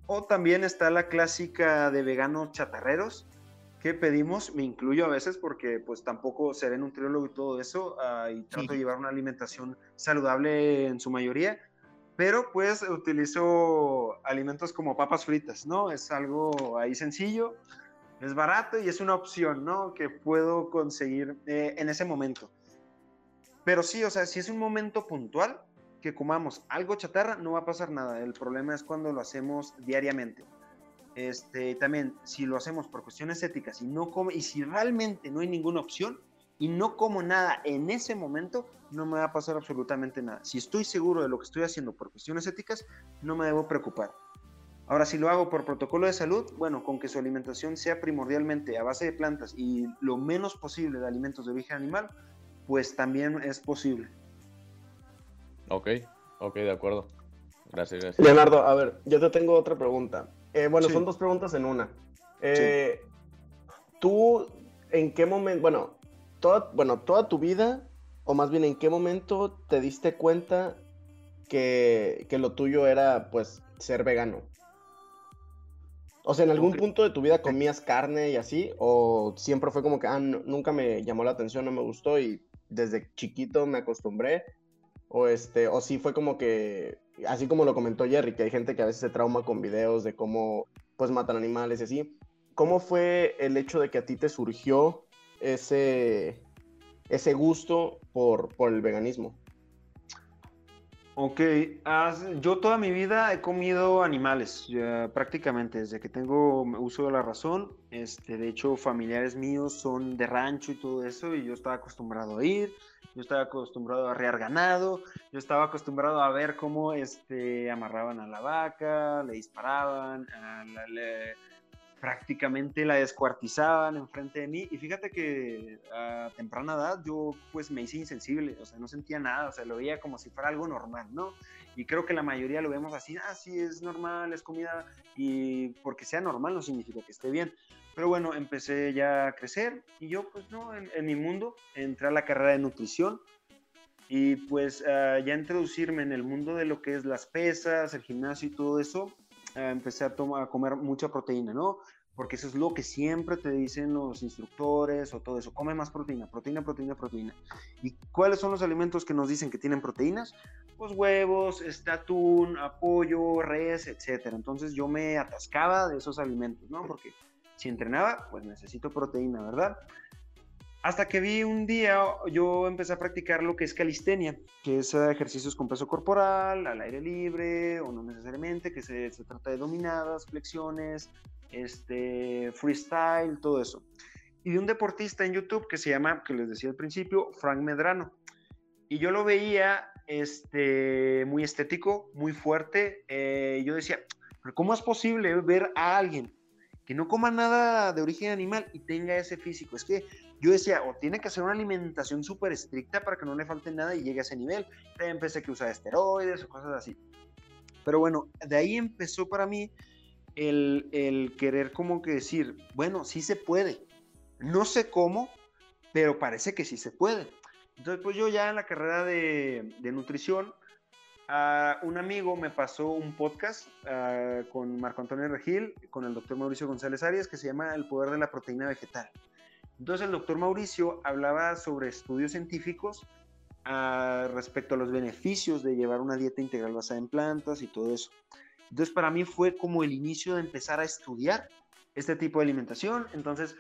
O también está la clásica de veganos chatarreros que pedimos, me incluyo a veces porque pues tampoco seré nutriólogo y todo eso ah, y trato de llevar una alimentación saludable en su mayoría, pero pues utilizo alimentos como papas fritas, ¿no? Es algo ahí sencillo, es barato y es una opción, ¿no? Que puedo conseguir eh, en ese momento. Pero sí, o sea, si es un momento puntual que comamos algo chatarra, no va a pasar nada. El problema es cuando lo hacemos diariamente. Este, también, si lo hacemos por cuestiones éticas y, no come, y si realmente no hay ninguna opción y no como nada en ese momento, no me va a pasar absolutamente nada. Si estoy seguro de lo que estoy haciendo por cuestiones éticas, no me debo preocupar. Ahora, si lo hago por protocolo de salud, bueno, con que su alimentación sea primordialmente a base de plantas y lo menos posible de alimentos de origen animal, pues también es posible. Ok, ok, de acuerdo. Gracias, gracias. Leonardo, a ver, yo te tengo otra pregunta. Eh, bueno, son dos preguntas en una. Eh, ¿Tú en qué momento, bueno toda, bueno, toda tu vida, o más bien en qué momento te diste cuenta que, que lo tuyo era, pues, ser vegano? O sea, ¿en algún punto de tu vida comías carne y así? ¿O siempre fue como que, ah, nunca me llamó la atención, no me gustó y desde chiquito me acostumbré. O este, o sí fue como que, así como lo comentó Jerry, que hay gente que a veces se trauma con videos de cómo pues matan animales y así. ¿Cómo fue el hecho de que a ti te surgió ese, ese gusto por, por el veganismo? Ok, yo toda mi vida he comido animales, prácticamente desde que tengo uso de la razón. Este, de hecho, familiares míos son de rancho y todo eso, y yo estaba acostumbrado a ir, yo estaba acostumbrado a arrear ganado, yo estaba acostumbrado a ver cómo este, amarraban a la vaca, le disparaban, a la, prácticamente la descuartizaban enfrente de mí y fíjate que a temprana edad yo pues me hice insensible, o sea, no sentía nada, o sea, lo veía como si fuera algo normal, ¿no? Y creo que la mayoría lo vemos así, ah, sí, es normal, es comida y porque sea normal no significa que esté bien. Pero bueno, empecé ya a crecer y yo pues no, en, mi mundo entré a la carrera de nutrición y pues ya introducirme en el mundo de lo que es las pesas, el gimnasio y todo eso, empecé a, tomar, a comer mucha proteína, ¿no? Porque eso es lo que siempre te dicen los instructores o todo eso. Come más proteína, proteína, proteína, proteína. ¿Y cuáles son los alimentos que nos dicen que tienen proteínas? Pues huevos, este atún, res, etc. Entonces yo me atascaba de esos alimentos, ¿no? Porque si entrenaba, pues necesito proteína, ¿verdad? Hasta que vi un día, yo empecé a practicar lo que es calistenia, que es ejercicios con peso corporal, al aire libre, o no necesariamente, que se, se trata de dominadas, flexiones, este, freestyle, todo eso. Y de un deportista en YouTube que se llama, que les decía al principio, Frank Medrano. Y yo lo veía este, muy estético, muy fuerte. Eh, yo decía, ¿cómo es posible ver a alguien que no coma nada de origen animal y tenga ese físico? Es que yo decía, o tiene que hacer una alimentación súper estricta para que no le falte nada y llegue a ese nivel. empecé que usar esteroides o cosas así. Pero bueno, de ahí empezó para mí el, querer como que decir, bueno, sí se puede. No sé cómo, pero parece que sí se puede. Entonces, pues yo ya en la carrera de, nutrición, un amigo me pasó un podcast con Marco Antonio Regil, con el doctor Mauricio González Arias, que se llama El poder de la proteína vegetal. Entonces el doctor Mauricio hablaba sobre estudios científicos uh, respecto a los beneficios de llevar una dieta integral basada en plantas y todo eso. Entonces para mí fue como el inicio de empezar a estudiar este tipo de alimentación. Entonces,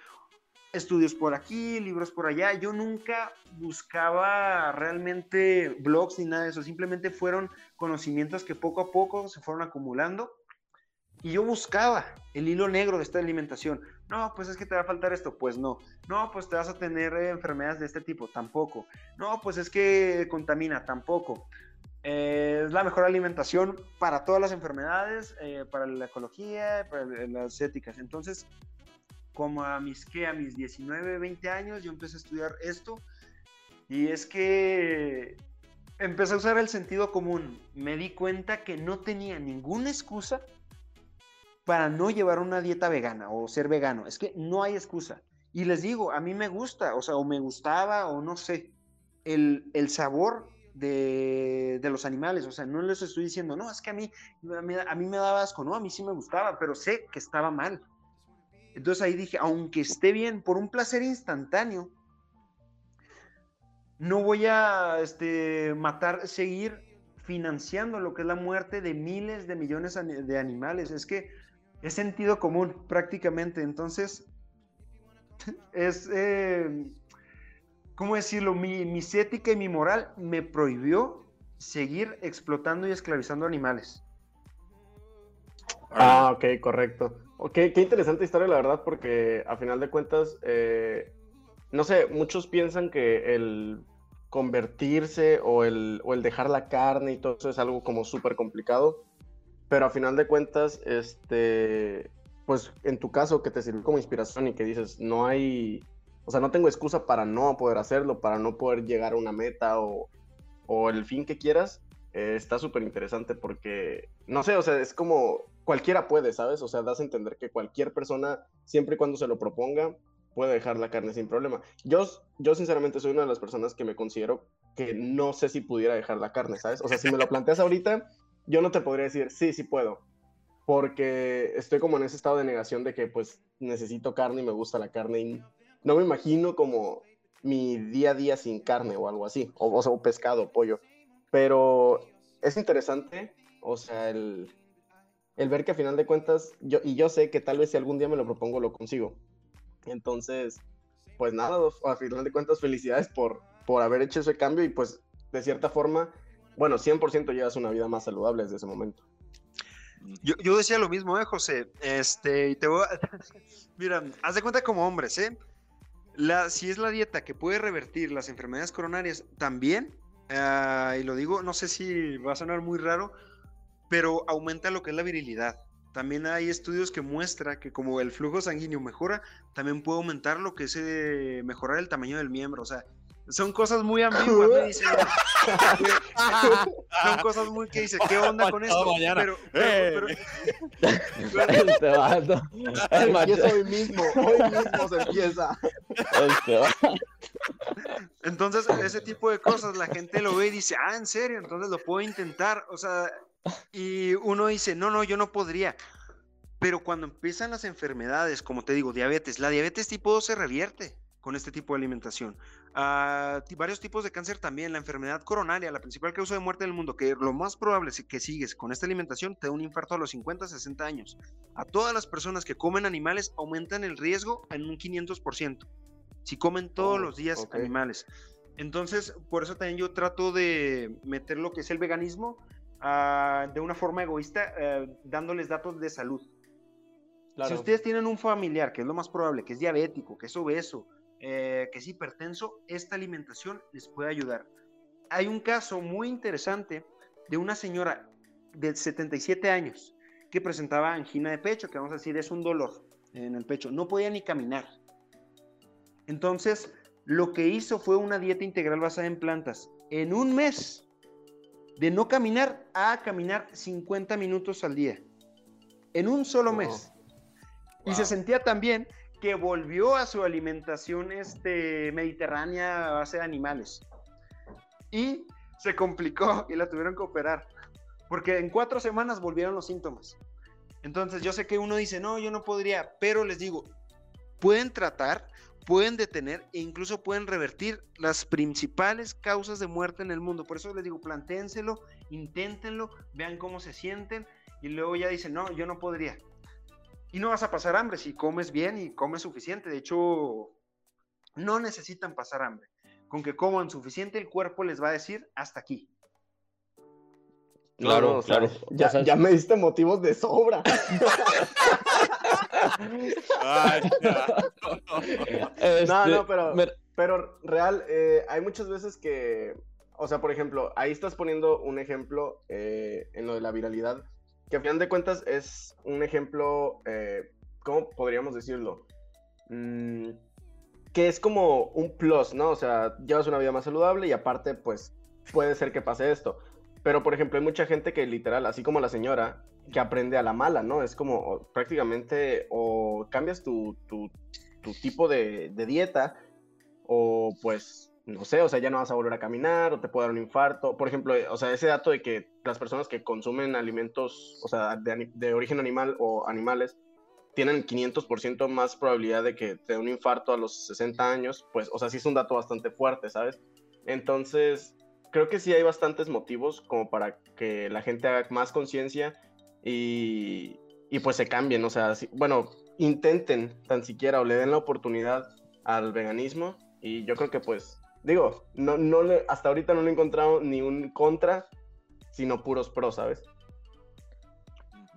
estudios por aquí, libros por allá. Yo nunca buscaba realmente blogs ni nada de eso. Simplemente fueron conocimientos que poco a poco se fueron acumulando. Y yo buscaba el hilo negro de esta alimentación. No, pues es que te va a faltar esto. Pues no. No, pues te vas a tener enfermedades de este tipo. Tampoco. No, pues es que contamina. Tampoco. Eh, es la mejor alimentación para todas las enfermedades, eh, para la ecología, para las éticas. Entonces, como a mis, ¿qué? A mis 19, 20 años, yo empecé a estudiar esto. Y es que empecé a usar el sentido común. Me di cuenta que no tenía ninguna excusa para no llevar una dieta vegana o ser vegano. Es que no hay excusa. Y les digo, a mí me gusta, o sea, o me gustaba, o no sé, el, el sabor de, los animales. O sea, no les estoy diciendo, no, es que a mí, a mí me daba asco, no, a mí sí me gustaba, pero sé que estaba mal. Entonces ahí dije, aunque esté bien, por un placer instantáneo, no voy a este, matar, seguir financiando lo que es la muerte de miles de millones de animales. Es que es sentido común prácticamente. Entonces es, eh, ¿cómo decirlo? Mi, mi ética y mi moral me prohibió seguir explotando y esclavizando animales. Ah, ok, correcto. Ok, qué interesante historia, la verdad, porque a final de cuentas, eh, no sé, muchos piensan que el convertirse o el, o el dejar la carne y todo eso es algo como súper complicado, pero a final de cuentas, este, pues en tu caso que te sirvió como inspiración y que dices, no hay, o sea, no tengo excusa para no poder hacerlo, para no poder llegar a una meta o, o el fin que quieras, eh, está súper interesante porque, no sé, o sea, es como cualquiera puede, ¿sabes? O sea, das a entender que cualquier persona, siempre y cuando se lo proponga, puede dejar la carne sin problema. Yo, yo sinceramente soy una de las personas que me considero que no sé si pudiera dejar la carne, ¿sabes? O sea, si me lo planteas ahorita, yo no te podría decir, sí, sí puedo, porque estoy como en ese estado de negación de que pues necesito carne y me gusta la carne y no me imagino como mi día a día sin carne o algo así, o, o, o pescado, pollo. Pero es interesante, o sea, el, el ver que a final de cuentas, yo, y yo sé que tal vez si algún día me lo propongo, lo consigo. Entonces, pues nada, a final de cuentas, felicidades por, por haber hecho ese cambio y pues de cierta forma, bueno, 100% llevas una vida más saludable desde ese momento. Yo, yo decía lo mismo, ¿eh, José? Este, y te voy a... [LAUGHS] Mira, haz de cuenta como hombres, ¿eh? La, si es la dieta que puede revertir las enfermedades coronarias, también, uh, y lo digo, no sé si va a sonar muy raro, pero aumenta lo que es la virilidad. También hay estudios que muestran que como el flujo sanguíneo mejora, también puede aumentar lo que es eh, mejorar el tamaño del miembro. O sea, son cosas muy ambiguas, me dice, [LAUGHS] son cosas muy que dice, ¿qué onda con esto? Pero, pero, pero, empieza hoy mismo, hoy mismo se empieza. Entonces, ese tipo de cosas la gente lo ve y dice, ah, ¿en serio? Entonces lo puedo intentar. O sea, y uno dice, no, no, yo no podría. Pero cuando empiezan las enfermedades, como te digo, diabetes, la diabetes tipo 2 se revierte con este tipo de alimentación. Uh, varios tipos de cáncer también, la enfermedad coronaria, la principal causa de muerte del mundo, que lo más probable es que sigues con esta alimentación, te da un infarto a los 50, 60 años. A todas las personas que comen animales aumentan el riesgo en un 500%, si comen todos oh, los días okay. animales. Entonces, por eso también yo trato de meter lo que es el veganismo uh, de una forma egoísta, uh, dándoles datos de salud. Claro. Si ustedes tienen un familiar, que es lo más probable, que es diabético, que es obeso, eh, que es hipertenso, esta alimentación les puede ayudar. Hay un caso muy interesante de una señora de 77 años que presentaba angina de pecho, que vamos a decir es un dolor en el pecho, no podía ni caminar. Entonces, lo que hizo fue una dieta integral basada en plantas. En un mes, de no caminar a caminar 50 minutos al día. En un solo wow. mes. Wow. Y se sentía tan bien que volvió a su alimentación este, mediterránea a base de animales. Y se complicó y la tuvieron que operar. Porque en cuatro semanas volvieron los síntomas. Entonces yo sé que uno dice, no, yo no podría, pero les digo, pueden tratar, pueden detener e incluso pueden revertir las principales causas de muerte en el mundo. Por eso les digo, plantéenselo, inténtenlo, vean cómo se sienten y luego ya dicen, no, yo no podría. Y no vas a pasar hambre si comes bien y comes suficiente. De hecho, no necesitan pasar hambre. Con que coman suficiente, el cuerpo les va a decir hasta aquí. Claro, no, claro. Sea, ya, o sea, ya, me diste motivos de sobra. Ay, este, no, no, pero, me... pero real, eh, hay muchas veces que, o sea, por ejemplo, ahí estás poniendo un ejemplo eh, en lo de la viralidad que a final de cuentas es un ejemplo, eh, ¿cómo podríamos decirlo? Mm, que es como un plus, ¿no? O sea, llevas una vida más saludable y aparte, pues, puede ser que pase esto. Pero, por ejemplo, hay mucha gente que literal, así como la señora, que aprende a la mala, ¿no? Es como prácticamente o cambias tu, tu, tipo de dieta o pues no sé, o sea, ya no vas a volver a caminar o te puede dar un infarto. Por ejemplo, o sea, ese dato de que las personas que consumen alimentos, o sea, de, origen animal o animales, tienen 500% más probabilidad de que te dé un infarto a los 60 años, pues, o sea, sí es un dato bastante fuerte, ¿sabes? Entonces, creo que sí hay bastantes motivos como para que la gente haga más conciencia y, y, pues se cambien, o sea, sí, bueno, intenten tan siquiera o le den la oportunidad al veganismo. Y yo creo que pues, digo, no, no le, hasta ahorita no le he encontrado ni un contra, sino puros pros, ¿sabes?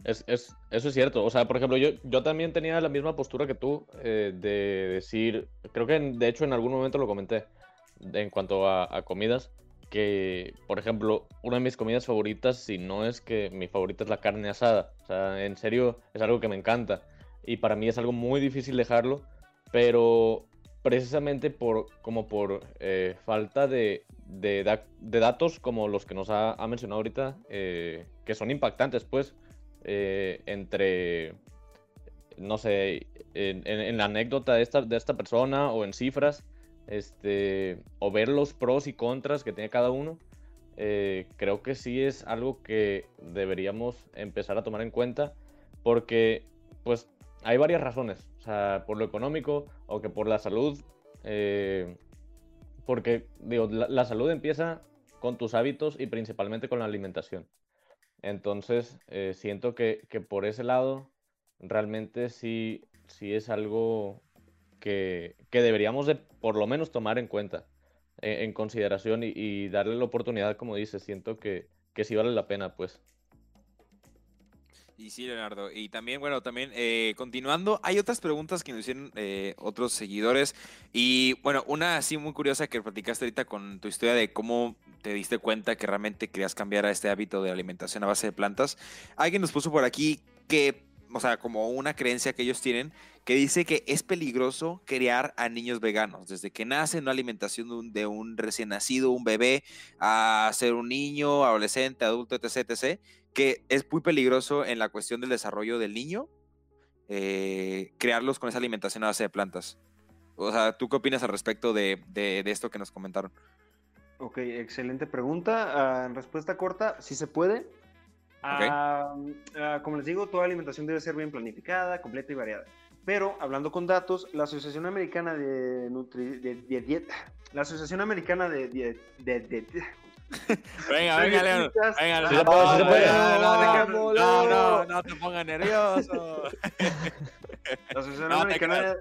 Es, es, eso es cierto. O sea, por ejemplo, yo, yo también tenía la misma postura que tú eh, de decir, creo que de hecho en algún momento lo comenté en cuanto a, a, comidas, que por ejemplo, una de mis comidas favoritas, si no es que mi favorita es la carne asada. O sea, en serio, es algo que me encanta. Y para mí es algo muy difícil dejarlo, pero precisamente por, como por eh, falta de, de, datos como los que nos ha, ha mencionado ahorita, eh, que son impactantes, pues. Eh, entre, no sé, en, en, la anécdota de esta, de esta persona o en cifras, este, o ver los pros y contras que tiene cada uno, creo que sí es algo que deberíamos empezar a tomar en cuenta porque, pues, hay varias razones, o sea, por lo económico o que por la salud, eh, porque, digo, la, salud empieza con tus hábitos y principalmente con la alimentación. Entonces, eh, siento que, que, por ese lado, realmente sí, sí es algo que, que, deberíamos de por lo menos tomar en cuenta, en, en consideración y, y, darle la oportunidad, como dices, siento que, que sí vale la pena, pues. Y sí, Leonardo. Y también, bueno, también eh, continuando, hay otras preguntas que nos hicieron eh, otros seguidores. Y bueno, una así muy curiosa que platicaste ahorita con tu historia de cómo te diste cuenta que realmente querías cambiar a este hábito de alimentación a base de plantas. Alguien nos puso por aquí que, o sea, como una creencia que ellos tienen, que dice que es peligroso criar a niños veganos. Desde que nace una alimentación de un, de un recién nacido, un bebé, a ser un niño, adolescente, adulto, etc., etc., que es muy peligroso en la cuestión del desarrollo del niño, eh, crearlos con esa alimentación a base de plantas. O sea, ¿tú qué opinas al respecto de, de, esto que nos comentaron? Ok, excelente pregunta. Uh, en respuesta corta, sí se puede. Okay. Uh, uh, como les digo, toda alimentación debe ser bien planificada, completa y variada. Pero hablando con datos, la Asociación Americana de, Nutri de, de Dieta, la Asociación Americana de, de [LAUGHS] venga, venga, León. Venga, no. No, no, no, no, no te pongas nervioso. [LAUGHS] La Asociación Americana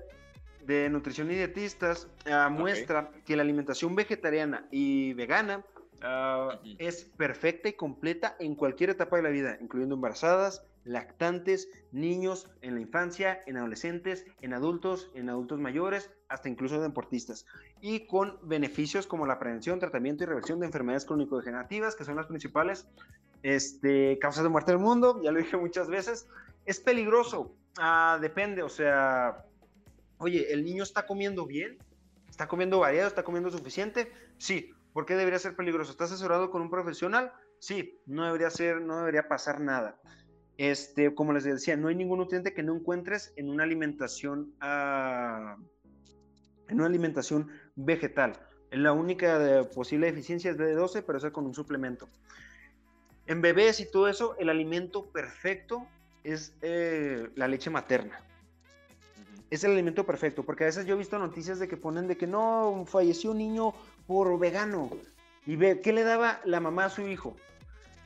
de Nutrición y Dietistas uh, muestra okay. que la alimentación vegetariana y vegana uh, uh -huh. es perfecta y completa en cualquier etapa de la vida, incluyendo embarazadas, lactantes, niños, en la infancia, en adolescentes, en adultos, en adultos mayores, hasta incluso deportistas. Y con beneficios como la prevención, tratamiento y reversión de enfermedades crónico-degenerativas, que son las principales este, causas de muerte del mundo, ya lo dije muchas veces. Es peligroso, ah, depende, o sea, oye, ¿el niño está comiendo bien? ¿Está comiendo variado? ¿Está comiendo suficiente? Sí. ¿Por qué debería ser peligroso? ¿Está asesorado con un profesional? Sí, no debería ser, no debería pasar nada. Este, como les decía, no hay ningún nutriente que no encuentres en una alimentación, uh, en una alimentación vegetal. La única de posible deficiencia es B12, pero eso con un suplemento. En bebés y todo eso, el alimento perfecto es eh, la leche materna. Uh -huh. Es el alimento perfecto, porque a veces yo he visto noticias de que ponen de que no, falleció un niño por vegano. Y ve, ¿qué le daba la mamá a su hijo?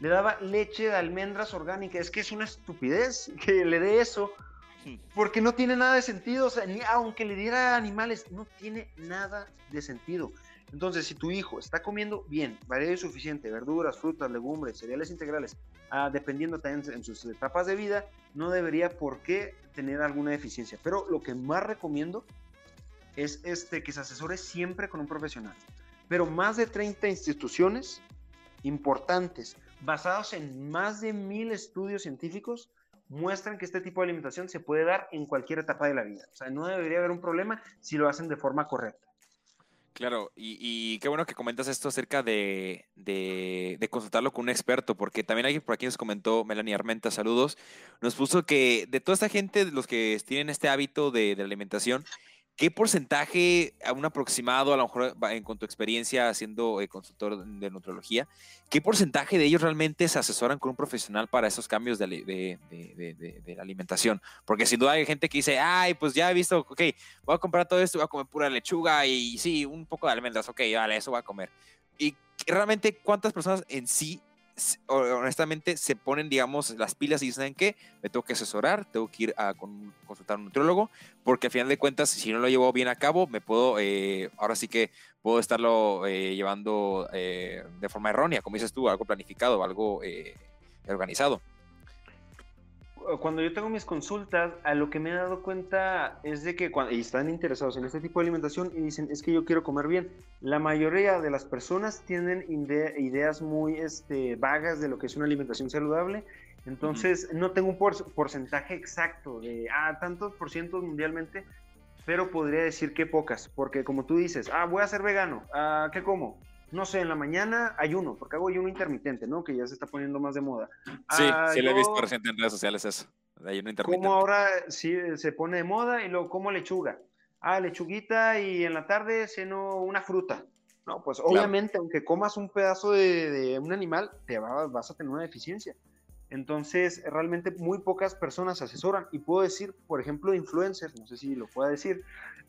le daba leche de almendras orgánicas. Es que es una estupidez que le dé eso, porque no tiene nada de sentido. O sea, ni, aunque le diera animales, no tiene nada de sentido. Entonces, si tu hijo está comiendo bien, variedad y suficiente, verduras, frutas, legumbres, cereales integrales, ah, dependiendo también en sus etapas de vida, no debería por qué tener alguna deficiencia. Pero lo que más recomiendo es este, que se asesore siempre con un profesional. Pero más de 30 instituciones importantes basados en más de mil estudios científicos, muestran que este tipo de alimentación se puede dar en cualquier etapa de la vida. O sea, no debería haber un problema si lo hacen de forma correcta. Claro, y, qué bueno que comentas esto acerca de, de, de, consultarlo con un experto, porque también alguien por aquí nos comentó, Melanie Armenta, saludos, nos puso que de toda esta gente, los que tienen este hábito de, de alimentación, ¿Qué porcentaje, a un aproximado, a lo mejor con tu experiencia siendo eh, consultor de nutrología, qué porcentaje de ellos realmente se asesoran con un profesional para esos cambios de, de, de, de, la alimentación? Porque sin duda hay gente que dice, ay, pues ya he visto, ok, voy a comprar todo esto, voy a comer pura lechuga y sí, un poco de almendras, ok, vale, eso voy a comer. Y realmente, ¿cuántas personas en sí honestamente se ponen, digamos, las pilas y dicen que me tengo que asesorar, tengo que ir a consultar a un nutriólogo, porque al final de cuentas, si no lo llevo bien a cabo, me puedo, eh, ahora sí que puedo estarlo eh, llevando eh, de forma errónea, como dices tú, algo planificado, algo organizado cuando yo tengo mis consultas, a lo que me he dado cuenta es de que cuando y están interesados en este tipo de alimentación y dicen, es que yo quiero comer bien, la mayoría de las personas tienen ideas muy este, vagas de lo que es una alimentación saludable. Entonces, no tengo un porcentaje exacto de, ah, tantos por ciento mundialmente, pero podría decir que pocas, porque como tú dices, ah, voy a ser vegano, ah, ¿qué como? No sé, en la mañana ayuno, porque hago ayuno intermitente, ¿no? Que ya se está poniendo más de moda. Sí, sí lo he visto reciente en redes sociales eso, ayuno intermitente. Como ahora sí se pone de moda y luego como lechuga. Ah, lechuguita y en la tarde ceno una fruta. No, pues obviamente, aunque comas un pedazo de, un animal, te vas a tener una deficiencia. Entonces, realmente muy pocas personas asesoran. Y puedo decir, por ejemplo, influencers, no sé si lo pueda decir.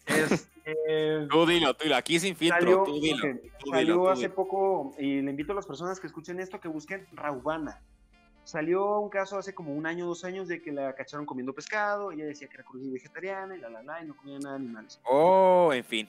Este, tú dilo, tú dilo, aquí sin filtro, salió, tú dilo. salió hace poco, y le invito a las personas que escuchen esto que busquen Raubana. Salió un caso hace como un año, dos años, de que la cacharon comiendo pescado, ella decía que era cruz vegetariana, y la la la, y no comía nada de animales. Oh, en fin.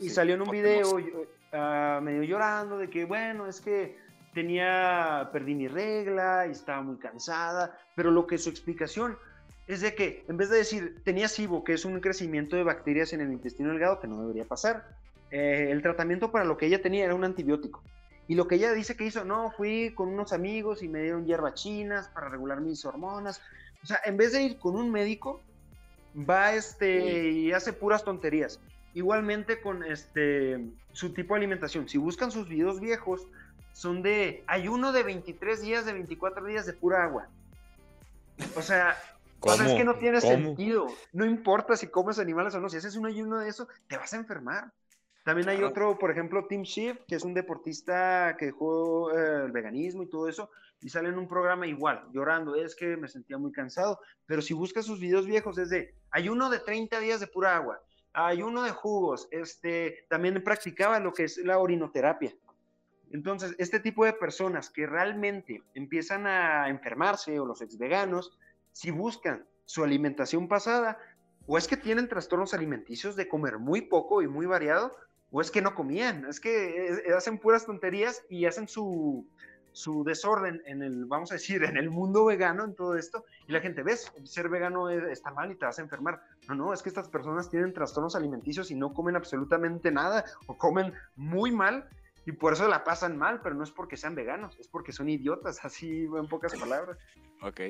y, salió en un video uh, medio llorando de que, bueno, es que tenía, perdí mi regla y estaba muy cansada, pero lo que su explicación es de que en vez de decir tenía SIBO, que es un crecimiento de bacterias en el intestino delgado, que no debería pasar, eh, el tratamiento para lo que ella tenía era un antibiótico. Y lo que ella dice que hizo, no, fui con unos amigos y me dieron hierbas chinas para regular mis hormonas. O sea, en vez de ir con un médico, va este y hace puras tonterías. Igualmente con este su tipo de alimentación. Si buscan sus videos viejos, son de ayuno de 23 días, de 24 días de pura agua. O sea, es que no tiene sentido. No importa si comes animales o no, si haces un ayuno de eso, te vas a enfermar. También hay otro, por ejemplo, Tim Schiff, que es un deportista que dejó eh, el veganismo y todo eso, y sale en un programa igual, llorando, es que me sentía muy cansado, pero si buscas sus videos viejos es de ayuno de 30 días de pura agua, ayuno de jugos, este, también practicaba lo que es la orinoterapia. Entonces, este tipo de personas que realmente empiezan a enfermarse o los ex veganos, si buscan su alimentación pasada, o es que tienen trastornos alimenticios de comer muy poco y muy variado, o es que no comían, es que eh, hacen puras tonterías y hacen su, su desorden en el, vamos a decir, en el mundo vegano, en todo esto, y la gente, ves, ser vegano está mal y te vas a enfermar. No, no, es que estas personas tienen trastornos alimenticios y no comen absolutamente nada o comen muy mal y por eso la pasan mal, pero no es porque sean veganos, es porque son idiotas, [LAUGHS] así en pocas palabras. Ok.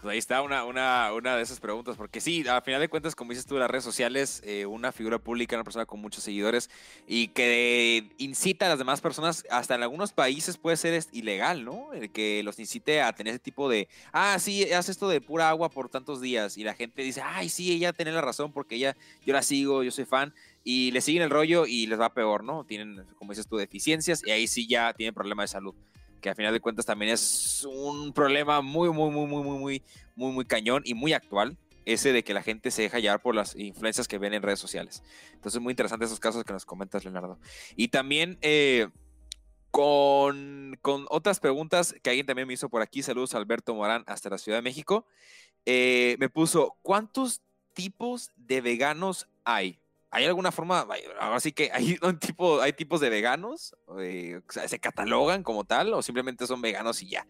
Pues ahí está una, una, una de esas preguntas, porque sí, a final de cuentas, como dices tú, las redes sociales, eh, una figura pública, una persona con muchos seguidores y que incita a las demás personas, hasta en algunos países puede ser ilegal, ¿no? El que los incite a tener ese tipo de, ah, sí, haz esto de pura agua por tantos días y la gente dice, ay, sí, ella tiene la razón porque ella, yo la sigo, yo soy fan y le siguen el rollo y les va peor, ¿no? Tienen, como dices tú, deficiencias y ahí sí ya tienen problemas de salud que a final de cuentas también es un problema muy, muy, muy, muy, muy, muy, muy, muy cañón y muy actual, ese de que la gente se deja llevar por las influencias que ven en redes sociales. Entonces, muy interesante esos casos que nos comentas, Leonardo. Y también eh, con, con, otras preguntas que alguien también me hizo por aquí, saludos a Alberto Morán hasta la Ciudad de México, eh, me puso, ¿cuántos tipos de veganos hay? ¿Hay alguna forma, ahora sí que hay, tipo, hay tipos de veganos? Eh, ¿Se catalogan como tal o simplemente son veganos y ya?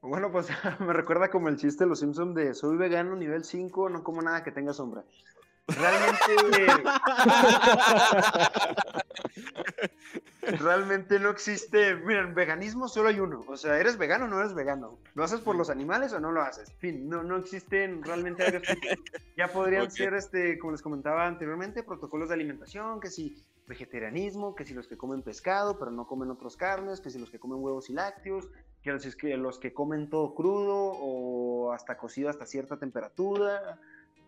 Bueno, pues [LAUGHS] me recuerda como el chiste de los Simpsons de soy vegano nivel 5, no como nada que tenga sombra. Realmente. realmente no existe. Miren, veganismo solo hay uno. O sea, ¿eres vegano o no eres vegano? ¿Lo haces por los animales o no lo haces? En fin, no, no existen realmente [LAUGHS] Ya podrían ser, este, como les comentaba anteriormente, protocolos de alimentación, que si vegetarianismo, que si los que comen pescado pero no comen otras carnes, que si los que comen huevos y lácteos, que los que, los que comen todo crudo o hasta cocido hasta cierta temperatura.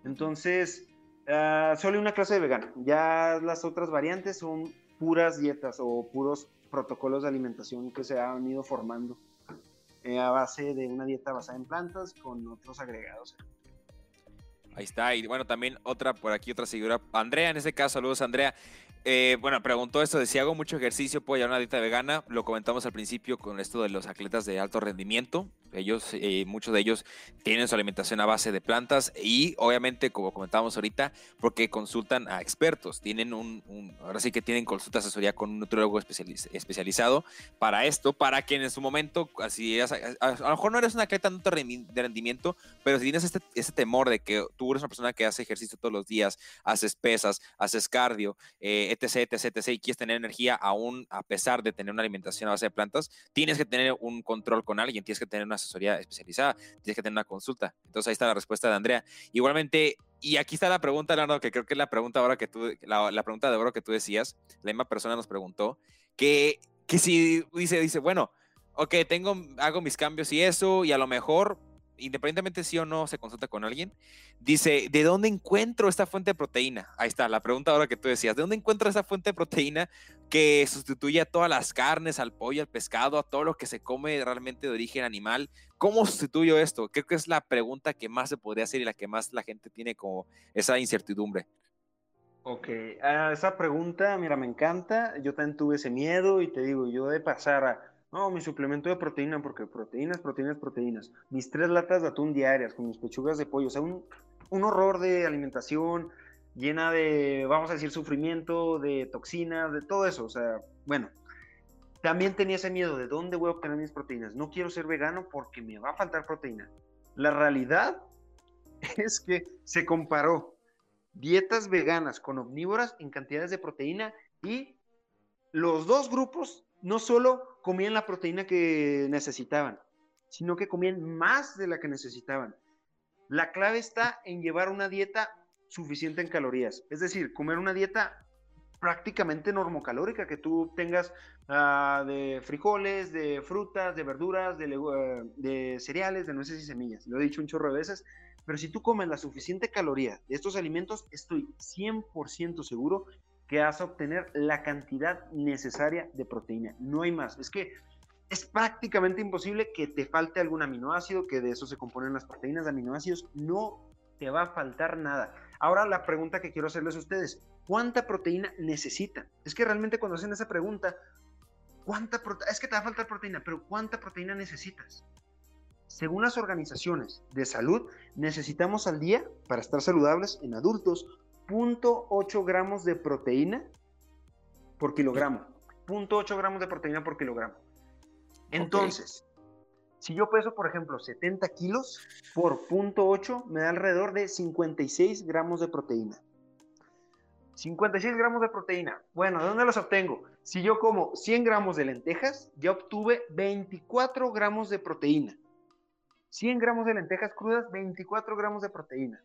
Entonces, Ah, solo una clase de vegano. Ya las otras variantes son puras dietas o puros protocolos de alimentación que se han ido formando eh, a base de una dieta basada en plantas con otros agregados. Ahí está. Y bueno, también otra por aquí, otra seguidora. Andrea, en ese caso, saludos Andrea. Eh, bueno, preguntó esto de si hago mucho ejercicio, puedo llevar una dieta vegana. Lo comentamos al principio con esto de los atletas de alto rendimiento. Ellos, eh, muchos de ellos tienen su alimentación a base de plantas y obviamente, como comentábamos ahorita, porque consultan a expertos. Tienen un, ahora sí que tienen consulta asesoría con un nutriólogo especializado para esto, para que en su momento, así a, lo mejor no eres un atleta de rendimiento, pero si tienes este, este, temor de que tú eres una persona que hace ejercicio todos los días, haces pesas, haces cardio, eh, etc, etc, etc, y quieres tener energía aún a pesar de tener una alimentación a base de plantas, tienes que tener un control con alguien, tienes que tener una asesoría especializada, tienes que tener una consulta. Entonces ahí está la respuesta de Andrea. Igualmente, y aquí está la pregunta, Leonardo, que creo que es la pregunta ahora que tú, la, pregunta de oro que tú decías, la misma persona nos preguntó, que, que si dice, dice, bueno, ok, tengo, hago mis cambios y eso, y a lo mejor independientemente si o no se consulta con alguien, dice, ¿de dónde encuentro esta fuente de proteína? Ahí está, la pregunta ahora que tú decías, ¿de dónde encuentro esta fuente de proteína que sustituye a todas las carnes, al pollo, al pescado, a todo lo que se come realmente de origen animal? ¿Cómo sustituyo esto? Creo que es la pregunta que más se podría hacer y la que más la gente tiene como esa incertidumbre. Ok, esa pregunta, mira, me encanta. Yo también tuve ese miedo y te digo, yo de pasar a no, mi suplemento de proteína, porque proteínas, proteínas, proteínas. Mis tres latas de atún diarias con mis pechugas de pollo. O sea, un, un horror de alimentación llena de, vamos a decir, sufrimiento, de toxinas, de todo eso. O sea, bueno, también tenía ese miedo de dónde voy a obtener mis proteínas. No quiero ser vegano porque me va a faltar proteína. La realidad [LAUGHS] es que se comparó dietas veganas con omnívoras en cantidades de proteína y los dos grupos no solo comían la proteína que necesitaban, sino que comían más de la que necesitaban. La clave está en llevar una dieta suficiente en calorías, es decir, comer una dieta prácticamente normocalórica, que tú tengas ah, de frijoles, de frutas, de verduras, de, eh, de, cereales, de nueces y semillas. Lo he dicho un chorro de veces, pero si tú comes la suficiente caloría de estos alimentos, estoy 100% seguro que vas a obtener la cantidad necesaria de proteína. No hay más. Es que es prácticamente imposible que te falte algún aminoácido, que de eso se componen las proteínas de aminoácidos. No te va a faltar nada. Ahora la pregunta que quiero hacerles a ustedes, ¿cuánta proteína necesitan? Es que realmente cuando hacen esa pregunta, ¿cuánta proteína? Es que te va a faltar proteína, pero ¿cuánta proteína necesitas? Según las organizaciones de salud, necesitamos al día, para estar saludables en adultos, 0.8 gramos de proteína por kilogramo. 0.8 gramos de proteína por kilogramo. Entonces, si yo peso, por ejemplo, 70 kilos por 0.8, me da alrededor de 56 gramos de proteína. 56 gramos de proteína. Bueno, ¿de dónde los obtengo? Si yo como 100 gramos de lentejas, ya obtuve 24 gramos de proteína. 100 gramos de lentejas crudas, 24 gramos de proteína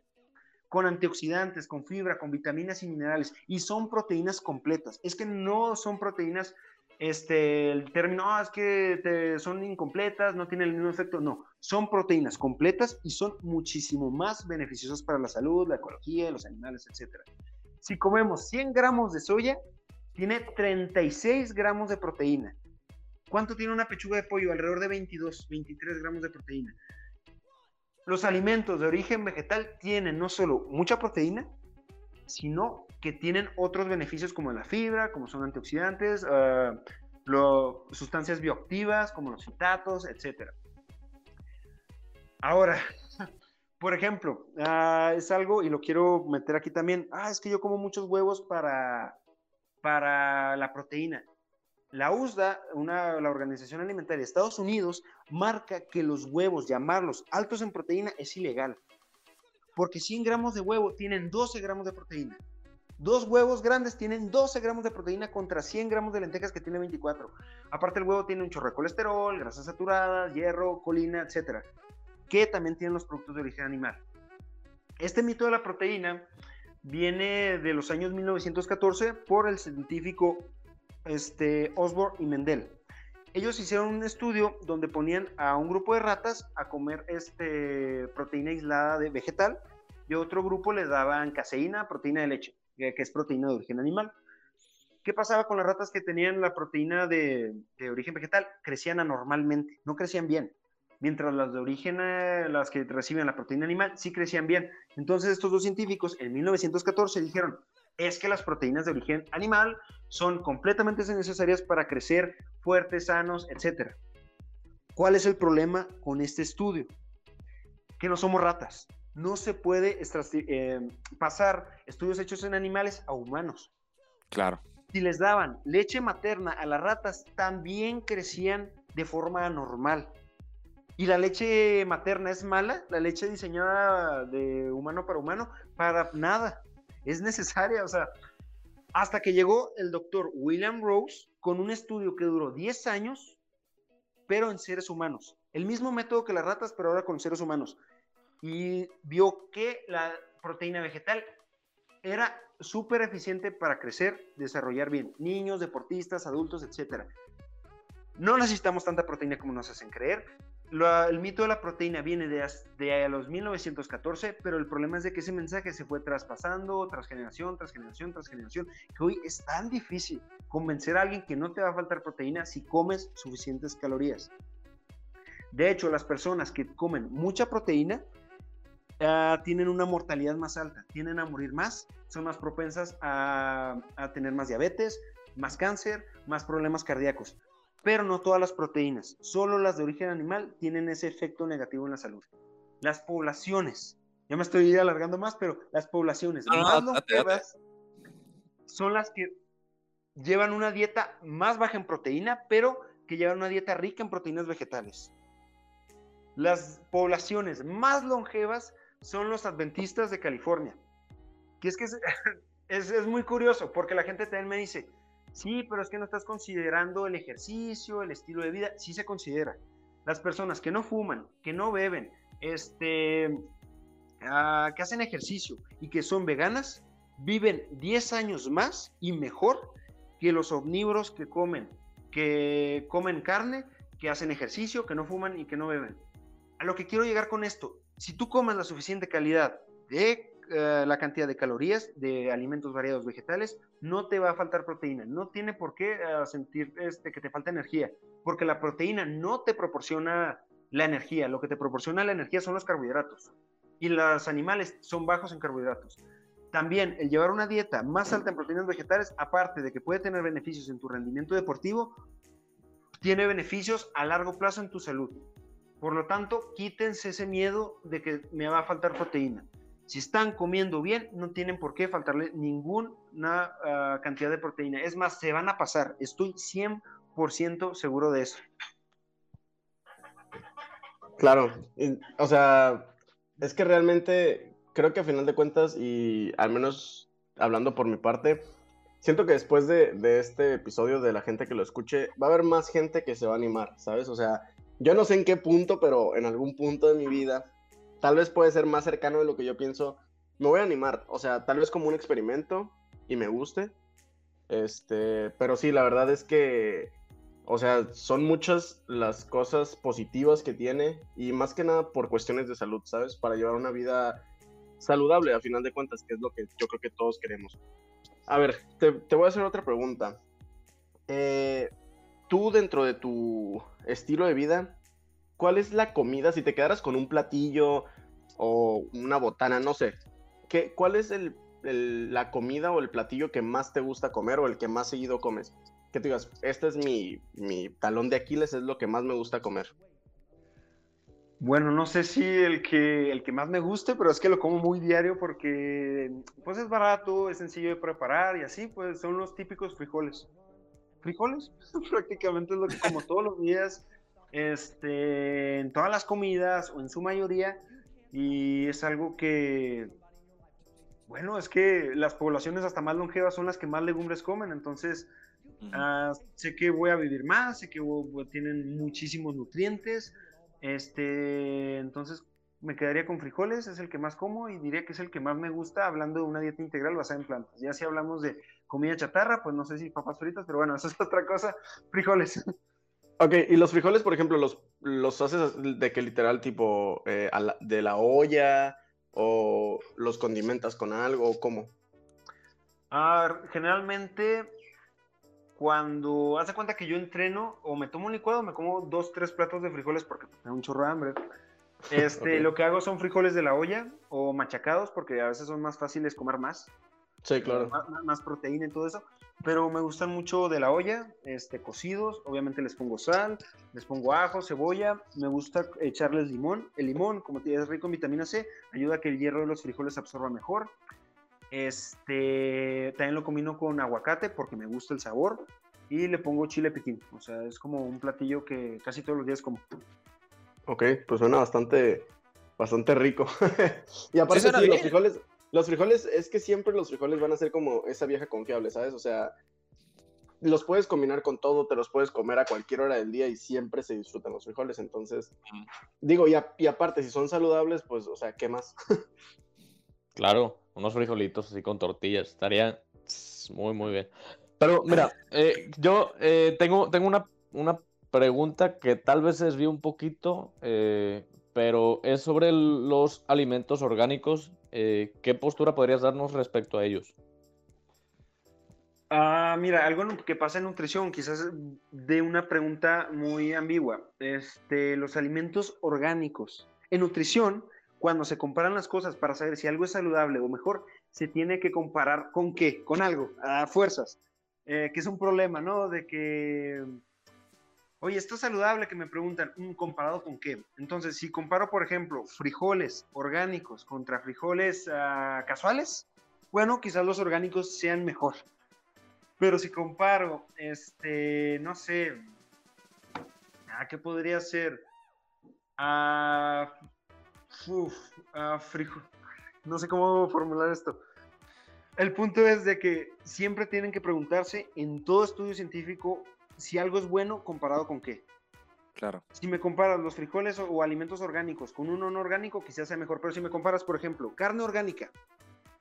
con antioxidantes, con fibra, con vitaminas y minerales, y son proteínas completas. Es que no son proteínas, este, el término, ah, es que son incompletas, no tienen el mismo efecto, no, son proteínas completas y son muchísimo más beneficiosas para la salud, la ecología, los animales, etc. Si comemos 100 gramos de soya, tiene 36 gramos de proteína. ¿Cuánto tiene una pechuga de pollo? Alrededor de 22, 23 gramos de proteína. Los alimentos de origen vegetal tienen no solo mucha proteína, sino que tienen otros beneficios como la fibra, como son antioxidantes, uh, sustancias bioactivas como los citatos, etc. Ahora, [LAUGHS] por ejemplo, uh, es algo, y lo quiero meter aquí también, ah, es que yo como muchos huevos para, para la proteína. La USDA, una, la Organización Alimentaria de Estados Unidos, marca que los huevos, llamarlos altos en proteína, es ilegal. Porque 100 gramos de huevo tienen 12 gramos de proteína. Dos huevos grandes tienen 12 gramos de proteína contra 100 gramos de lentejas que tiene 24. Aparte el huevo tiene un chorro de colesterol, grasas saturadas, hierro, colina, etc. Que también tienen los productos de origen animal. Este mito de la proteína viene de los años 1914 por el científico este, Osborne y Mendel. Ellos hicieron un estudio donde ponían a un grupo de ratas a comer este, proteína aislada de vegetal y a otro grupo les daban caseína, proteína de leche, que es proteína de origen animal. ¿Qué pasaba con las ratas que tenían la proteína de, origen vegetal? Crecían anormalmente, no crecían bien. mientras las de origen, eh, las que reciben la proteína animal, sí crecían bien. Entonces estos dos científicos en 1914 dijeron, es que las proteínas de origen animal son completamente necesarias para crecer fuertes, sanos, etc. ¿Cuál es el problema con este estudio? Que no somos ratas. No se puede eh, pasar estudios hechos en animales a humanos. Claro. Si les daban leche materna a las ratas, también crecían de forma normal. ¿Y la leche materna es mala? ¿La leche diseñada de humano para humano? Para nada. Es necesaria, o sea, hasta que llegó el doctor William Rose con un estudio que duró 10 años, pero en seres humanos. El mismo método que las ratas, pero ahora con seres humanos. Y vio que la proteína vegetal era súper eficiente para crecer, desarrollar bien. Niños, deportistas, adultos, etc. No necesitamos tanta proteína como nos hacen creer el mito de la proteína viene de, de, los 1914, pero el problema es de que ese mensaje se fue traspasando tras generación, tras generación, tras generación, que hoy es tan difícil convencer a alguien que no te va a faltar proteína si comes suficientes calorías. De hecho, las personas que comen mucha proteína uh, tienen una mortalidad más alta, tienden a morir más, son más propensas a, a tener más diabetes, más cáncer, más problemas cardíacos pero no todas las proteínas, solo las de origen animal tienen ese efecto negativo en la salud. Las poblaciones, ya me estoy alargando más, pero las poblaciones más longevas son las que llevan una dieta más baja en proteína, pero que llevan una dieta rica en proteínas vegetales. Las poblaciones más longevas son los adventistas de California. Que es que es, [LAUGHS] es, es muy curioso, porque la gente también me dice, Sí, pero es que no estás considerando el ejercicio, el estilo de vida. Sí se considera. Las personas que no fuman, que no beben, este, ah, que hacen ejercicio y que son veganas, viven 10 años más y mejor que los omnívoros que comen, que comen carne, que hacen ejercicio, que no fuman y que no beben. A lo que quiero llegar con esto, si tú comes la suficiente calidad de eh, la cantidad de calorías de alimentos variados vegetales, no te va a faltar proteína. No tiene por qué eh, sentir este, que te falta energía, porque la proteína no te proporciona la energía. Lo que te proporciona la energía son los carbohidratos. Y los animales son bajos en carbohidratos. También el llevar una dieta más alta en proteínas vegetales, aparte de que puede tener beneficios en tu rendimiento deportivo, tiene beneficios a largo plazo en tu salud. Por lo tanto, quítense ese miedo de que me va a faltar proteína. Si están comiendo bien, no tienen por qué faltarle ninguna ah, cantidad de proteína. Es más, se van a pasar. Estoy 100% seguro de eso. Claro, o sea, es que realmente creo que a final de cuentas, y al menos hablando por mi parte, siento que después de, de, este episodio de la gente que lo escuche, va a haber más gente que se va a animar, ¿sabes? O sea, yo no sé en qué punto, pero en algún punto de mi vida tal vez puede ser más cercano de lo que yo pienso. Me voy a animar, o sea, tal vez como un experimento y me guste. Este, pero sí, la verdad es que, o sea, son muchas las cosas positivas que tiene y más que nada por cuestiones de salud, ¿sabes? Para llevar una vida saludable, a final de cuentas, que es lo que yo creo que todos queremos. A ver, te, voy a hacer otra pregunta. Eh, tú dentro de tu estilo de vida, ¿cuál es la comida? Si te quedaras con un platillo o una botana, no sé, ¿qué, ¿cuál es el, la comida o el platillo que más te gusta comer o el que más seguido comes? Que te digas, este es mi, talón de Aquiles, es lo que más me gusta comer. Bueno, no sé si el que, el que más me guste, pero es que lo como muy diario porque pues es barato, es sencillo de preparar y así, pues son los típicos frijoles. ¿Frijoles? [LAUGHS] Prácticamente es lo que como todos los días este, en todas las comidas o en su mayoría y es algo que, bueno, es que las poblaciones hasta más longevas son las que más legumbres comen, entonces ah, sé que voy a vivir más, sé que tienen muchísimos nutrientes, este, entonces me quedaría con frijoles, es el que más como y diría que es el que más me gusta hablando de una dieta integral basada en plantas. Ya si hablamos de comida chatarra, pues no sé si papas fritas, pero bueno, [LAUGHS] eso es otra cosa, frijoles. Ok, y los frijoles, por ejemplo, los, los haces de que literal tipo eh, de la olla o los condimentas con algo o cómo? Ah, generalmente cuando hace cuenta que yo entreno o me tomo un licuado, me como dos, tres platos de frijoles porque tengo un chorro de hambre. [LAUGHS] Este, Lo que hago son frijoles de la olla o machacados porque a veces son más fáciles comer más. Sí, claro. Más, más, proteína y todo eso. Pero me gustan mucho de la olla, este, cocidos. Obviamente les pongo sal, les pongo ajo, cebolla. Me gusta echarles limón. El limón, como es rico en vitamina C, ayuda a que el hierro de los frijoles absorba mejor. Este, también lo combino con aguacate porque me gusta el sabor y le pongo chile piquín. O sea, es como un platillo que casi todos los días como. Ok, pues suena bastante, bastante rico. [LAUGHS] y aparte sí, los frijoles, los frijoles, es que siempre los frijoles van a ser como esa vieja confiable, ¿sabes? O sea, los puedes combinar con todo, te los puedes comer a cualquier hora del día y siempre se disfrutan los frijoles. Entonces, digo, y, y aparte, si son saludables, pues, o sea, ¿qué más? [LAUGHS] claro, unos frijolitos así con tortillas, estaría muy, muy bien. Pero mira, [LAUGHS] eh, yo eh, tengo, tengo una, una, pregunta que tal vez se desvíe un poquito, eh, pero es sobre los alimentos orgánicos. ¿Qué postura podrías darnos respecto a ellos? Ah, mira, algo que pasa en nutrición, quizás de una pregunta muy ambigua. Este, los alimentos orgánicos. En nutrición, cuando se comparan las cosas para saber si algo es saludable o mejor, se tiene que comparar con qué, con algo, a fuerzas, eh, que es un problema, ¿no? De que, oye, esto es saludable, que me preguntan, mm, ¿comparado con qué? Entonces, si comparo, por ejemplo, frijoles orgánicos contra frijoles uh, casuales, bueno, quizás los orgánicos sean mejor. Pero si comparo, este, no sé, ¿a qué podría ser? A Uf, ah, frijo. No sé cómo formular esto. El punto es de que siempre tienen que preguntarse en todo estudio científico si algo es bueno comparado con qué. Claro. Si me comparas los frijoles o, alimentos orgánicos con uno no orgánico, quizás sea mejor. Pero si me comparas, por ejemplo, carne orgánica,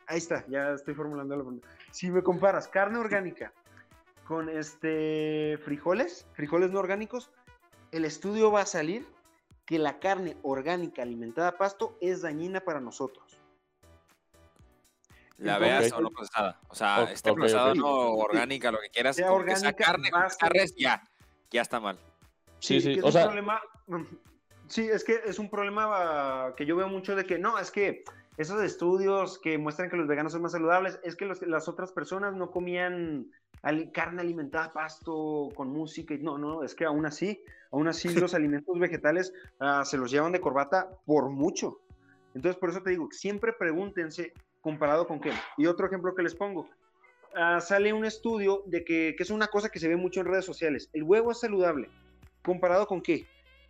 ahí está, ya estoy formulando la pregunta. Si me comparas carne orgánica con este frijoles, frijoles no orgánicos, el estudio va a salir que la carne orgánica alimentada a pasto es dañina para nosotros. La veas o no procesada. O sea, esté procesada o no orgánica, lo que quieras. Sea orgánica, carne, ya, ya está mal. Sí, sí, o sea... sí, es que es un problema que yo veo mucho de que no, es que esos estudios que muestran que los veganos son más saludables, es que las otras personas no comían carne alimentada pasto con música no, no, es que aún así Aún así, [LAUGHS] los alimentos vegetales ah, se los llevan de corbata por mucho. Entonces, por eso te digo, siempre pregúntense comparado con qué. Y otro ejemplo que les pongo. Ah, sale un estudio de que, que, es una cosa que se ve mucho en redes sociales. El huevo es saludable. ¿Comparado con qué?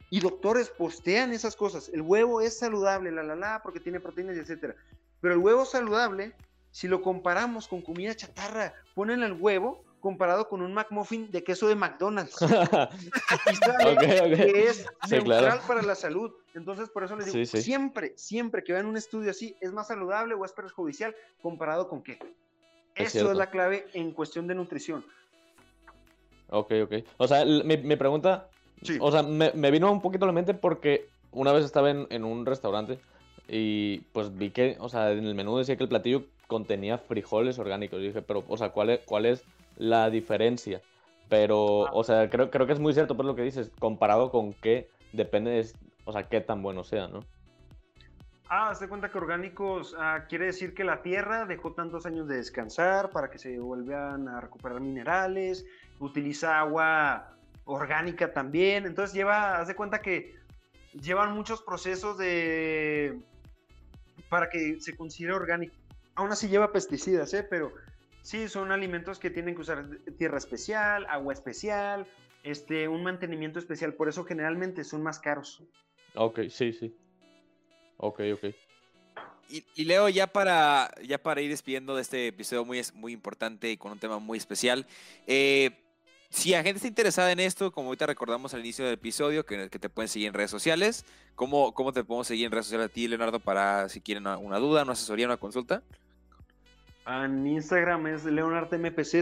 Y doctores postean esas cosas. El huevo es saludable, la la la, porque tiene proteínas etcétera. Pero el huevo saludable, si lo comparamos con comida chatarra, ponen el huevo comparado con un McMuffin de queso de McDonald's. [LAUGHS] que es neutral para la salud. Entonces, por eso les digo, siempre, siempre que vean un estudio así, ¿es más saludable o es perjudicial comparado con qué? Eso es la clave en cuestión de nutrición. Ok, ok. O sea, mi, pregunta, o sea, me, vino un poquito a la mente porque una vez estaba en, en un restaurante y pues vi que, o sea, en el menú decía que el platillo contenía frijoles orgánicos. Y dije, pero, o sea, ¿cuál es, cuál es la diferencia. Pero, o sea, creo, creo que es muy cierto por lo que dices, comparado con qué, depende de, o sea, qué tan bueno sea, ¿no? Ah, hazte cuenta que orgánicos ah, quiere decir que la tierra dejó tantos años de descansar para que se vuelvan a recuperar minerales, utiliza agua orgánica también, entonces lleva, haz de cuenta que llevan muchos procesos de para que se considere orgánico. Aún así lleva pesticidas, ¿eh? pero Sí, son alimentos que tienen que usar tierra especial, agua especial, este, un mantenimiento especial, por eso generalmente son más caros. Ok, sí, sí. Ok, ok. Y, Leo, ya para, ya para ir despidiendo de este episodio muy, muy importante y con un tema muy especial, eh, si la gente está interesada en esto, como ahorita recordamos al inicio del episodio, que, que te pueden seguir en redes sociales, ¿cómo, ¿cómo te podemos seguir en redes sociales a ti, Leonardo, para si quieren una, una duda, una asesoría, una consulta? En Instagram es Leonardo MPZ.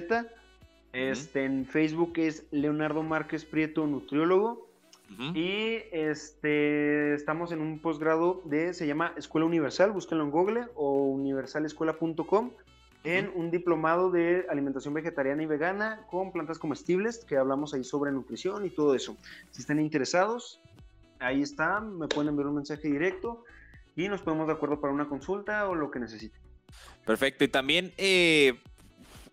Este, En Facebook es Leonardo Márquez Prieto, nutriólogo. Y este, estamos en un posgrado de, se llama Escuela Universal, búsquenlo en Google o universalescuela.com. en un diplomado de alimentación vegetariana y vegana con plantas comestibles, que hablamos ahí sobre nutrición y todo eso. Si están interesados, ahí está, me pueden enviar un mensaje directo y nos ponemos de acuerdo para una consulta o lo que necesiten. Perfecto, y también eh,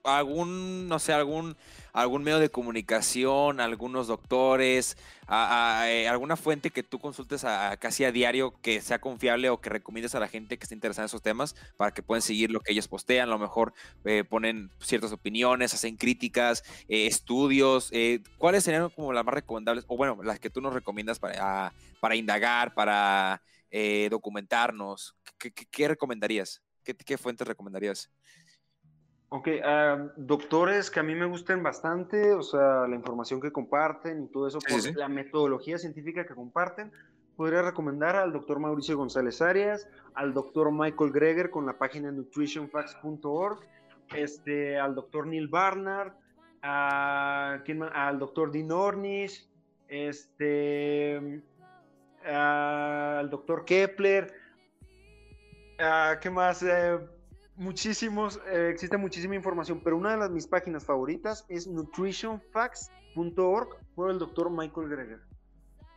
algún, no sé, algún algún medio de comunicación, algunos doctores, eh, alguna fuente que tú consultes a, casi a diario que sea confiable o que recomiendes a la gente que esté interesada en esos temas para que puedan seguir lo que ellos postean, a lo mejor eh, ponen ciertas opiniones, hacen críticas, eh, estudios, ¿cuáles serían como las más recomendables o bueno, las que tú nos recomiendas para, para indagar, para documentarnos? ¿Qué, recomendarías? ¿Qué, ¿Qué fuentes recomendarías? Ok, uh, doctores que a mí me gusten bastante, o sea, la información que comparten y todo eso, por la metodología científica que comparten, podría recomendar al doctor Mauricio González Arias, al doctor Michael Greger con la página nutritionfacts.org, este, al doctor Neil Barnard, a, al doctor Dean Ornish, este, al doctor Kepler, ¿qué más? Eh, muchísimos, eh, existe muchísima información, pero una de las, mis páginas favoritas es nutritionfacts.org por el doctor Michael Greger.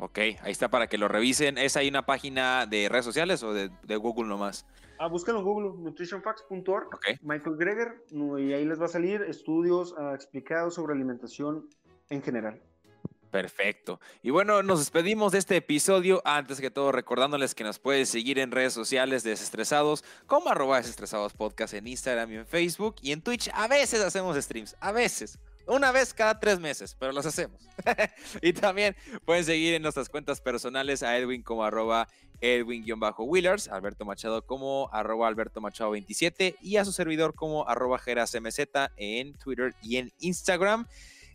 Ok, ahí está para que lo revisen. ¿Es ahí una página de redes sociales o de, Google nomás? Ah, búsquenlo en Google, nutritionfacts.org, Michael Greger, y ahí les va a salir estudios ah, explicados sobre alimentación en general. Perfecto. Y bueno, nos despedimos de este episodio. Antes que todo, recordándoles que nos puedes seguir en redes sociales de Desestresados, como arroba Desestresados Podcast en Instagram y en Facebook. Y en Twitch a veces hacemos streams, a veces. Una vez cada tres meses, pero los hacemos. [LAUGHS] y también pueden seguir en nuestras cuentas personales a Edwin como arroba Edwin-Willers, Alberto Machado como arroba Alberto Machado 27 y a su servidor como arroba GerasMZ en Twitter y en Instagram.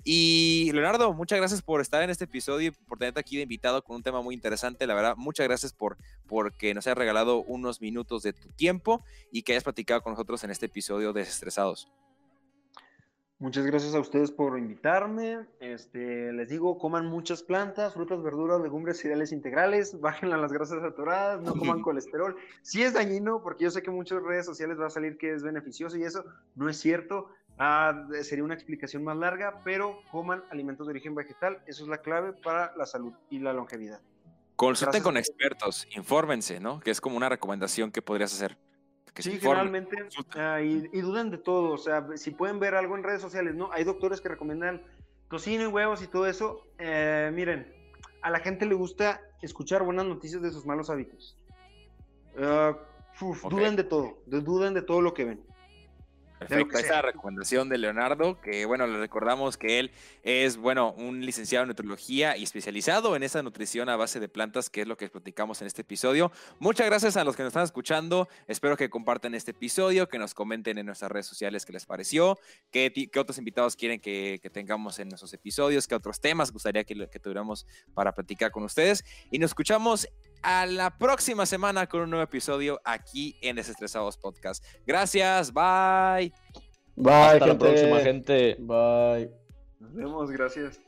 Y Leonardo, muchas gracias por estar en este episodio y por tenerte aquí de invitado con un tema muy interesante. La verdad, muchas gracias por porque nos hayas regalado unos minutos de tu tiempo y que hayas platicado con nosotros en este episodio de Desestresados. Muchas gracias a ustedes por invitarme. Este, les digo, coman muchas plantas, frutas, verduras, legumbres, cereales integrales, [LAUGHS] bajen a las grasas saturadas, no coman [LAUGHS] colesterol. Sí es dañino, porque yo sé que en muchas redes sociales va a salir que es beneficioso y eso no es cierto. Ah, sería una explicación más larga, pero coman alimentos de origen vegetal, eso es la clave para la salud y la longevidad. Consulten con expertos, infórmense, ¿no? Que es como una recomendación que podrías hacer. sí, generalmente, ah, y, duden de todo, o sea, si pueden ver algo en redes sociales, ¿no? Hay doctores que recomiendan tocino y huevos y todo eso. Eh, miren, a la gente le gusta escuchar buenas noticias de sus malos hábitos. Duden de todo, duden de todo lo que ven. Perfecto, esa recomendación de Leonardo, que bueno, le recordamos que él es, bueno, un licenciado en nutriología y especializado en esa nutrición a base de plantas, que es lo que platicamos en este episodio. Muchas gracias a los que nos están escuchando, espero que compartan este episodio, que nos comenten en nuestras redes sociales qué les pareció, qué, qué otros invitados quieren que, tengamos en nuestros episodios, qué otros temas gustaría que, que tuviéramos para platicar con ustedes. Y nos escuchamos a la próxima semana con un nuevo episodio aquí en Desestresados Podcast. Gracias, bye. Bye, Hasta la próxima, gente. Bye. Nos vemos, gracias.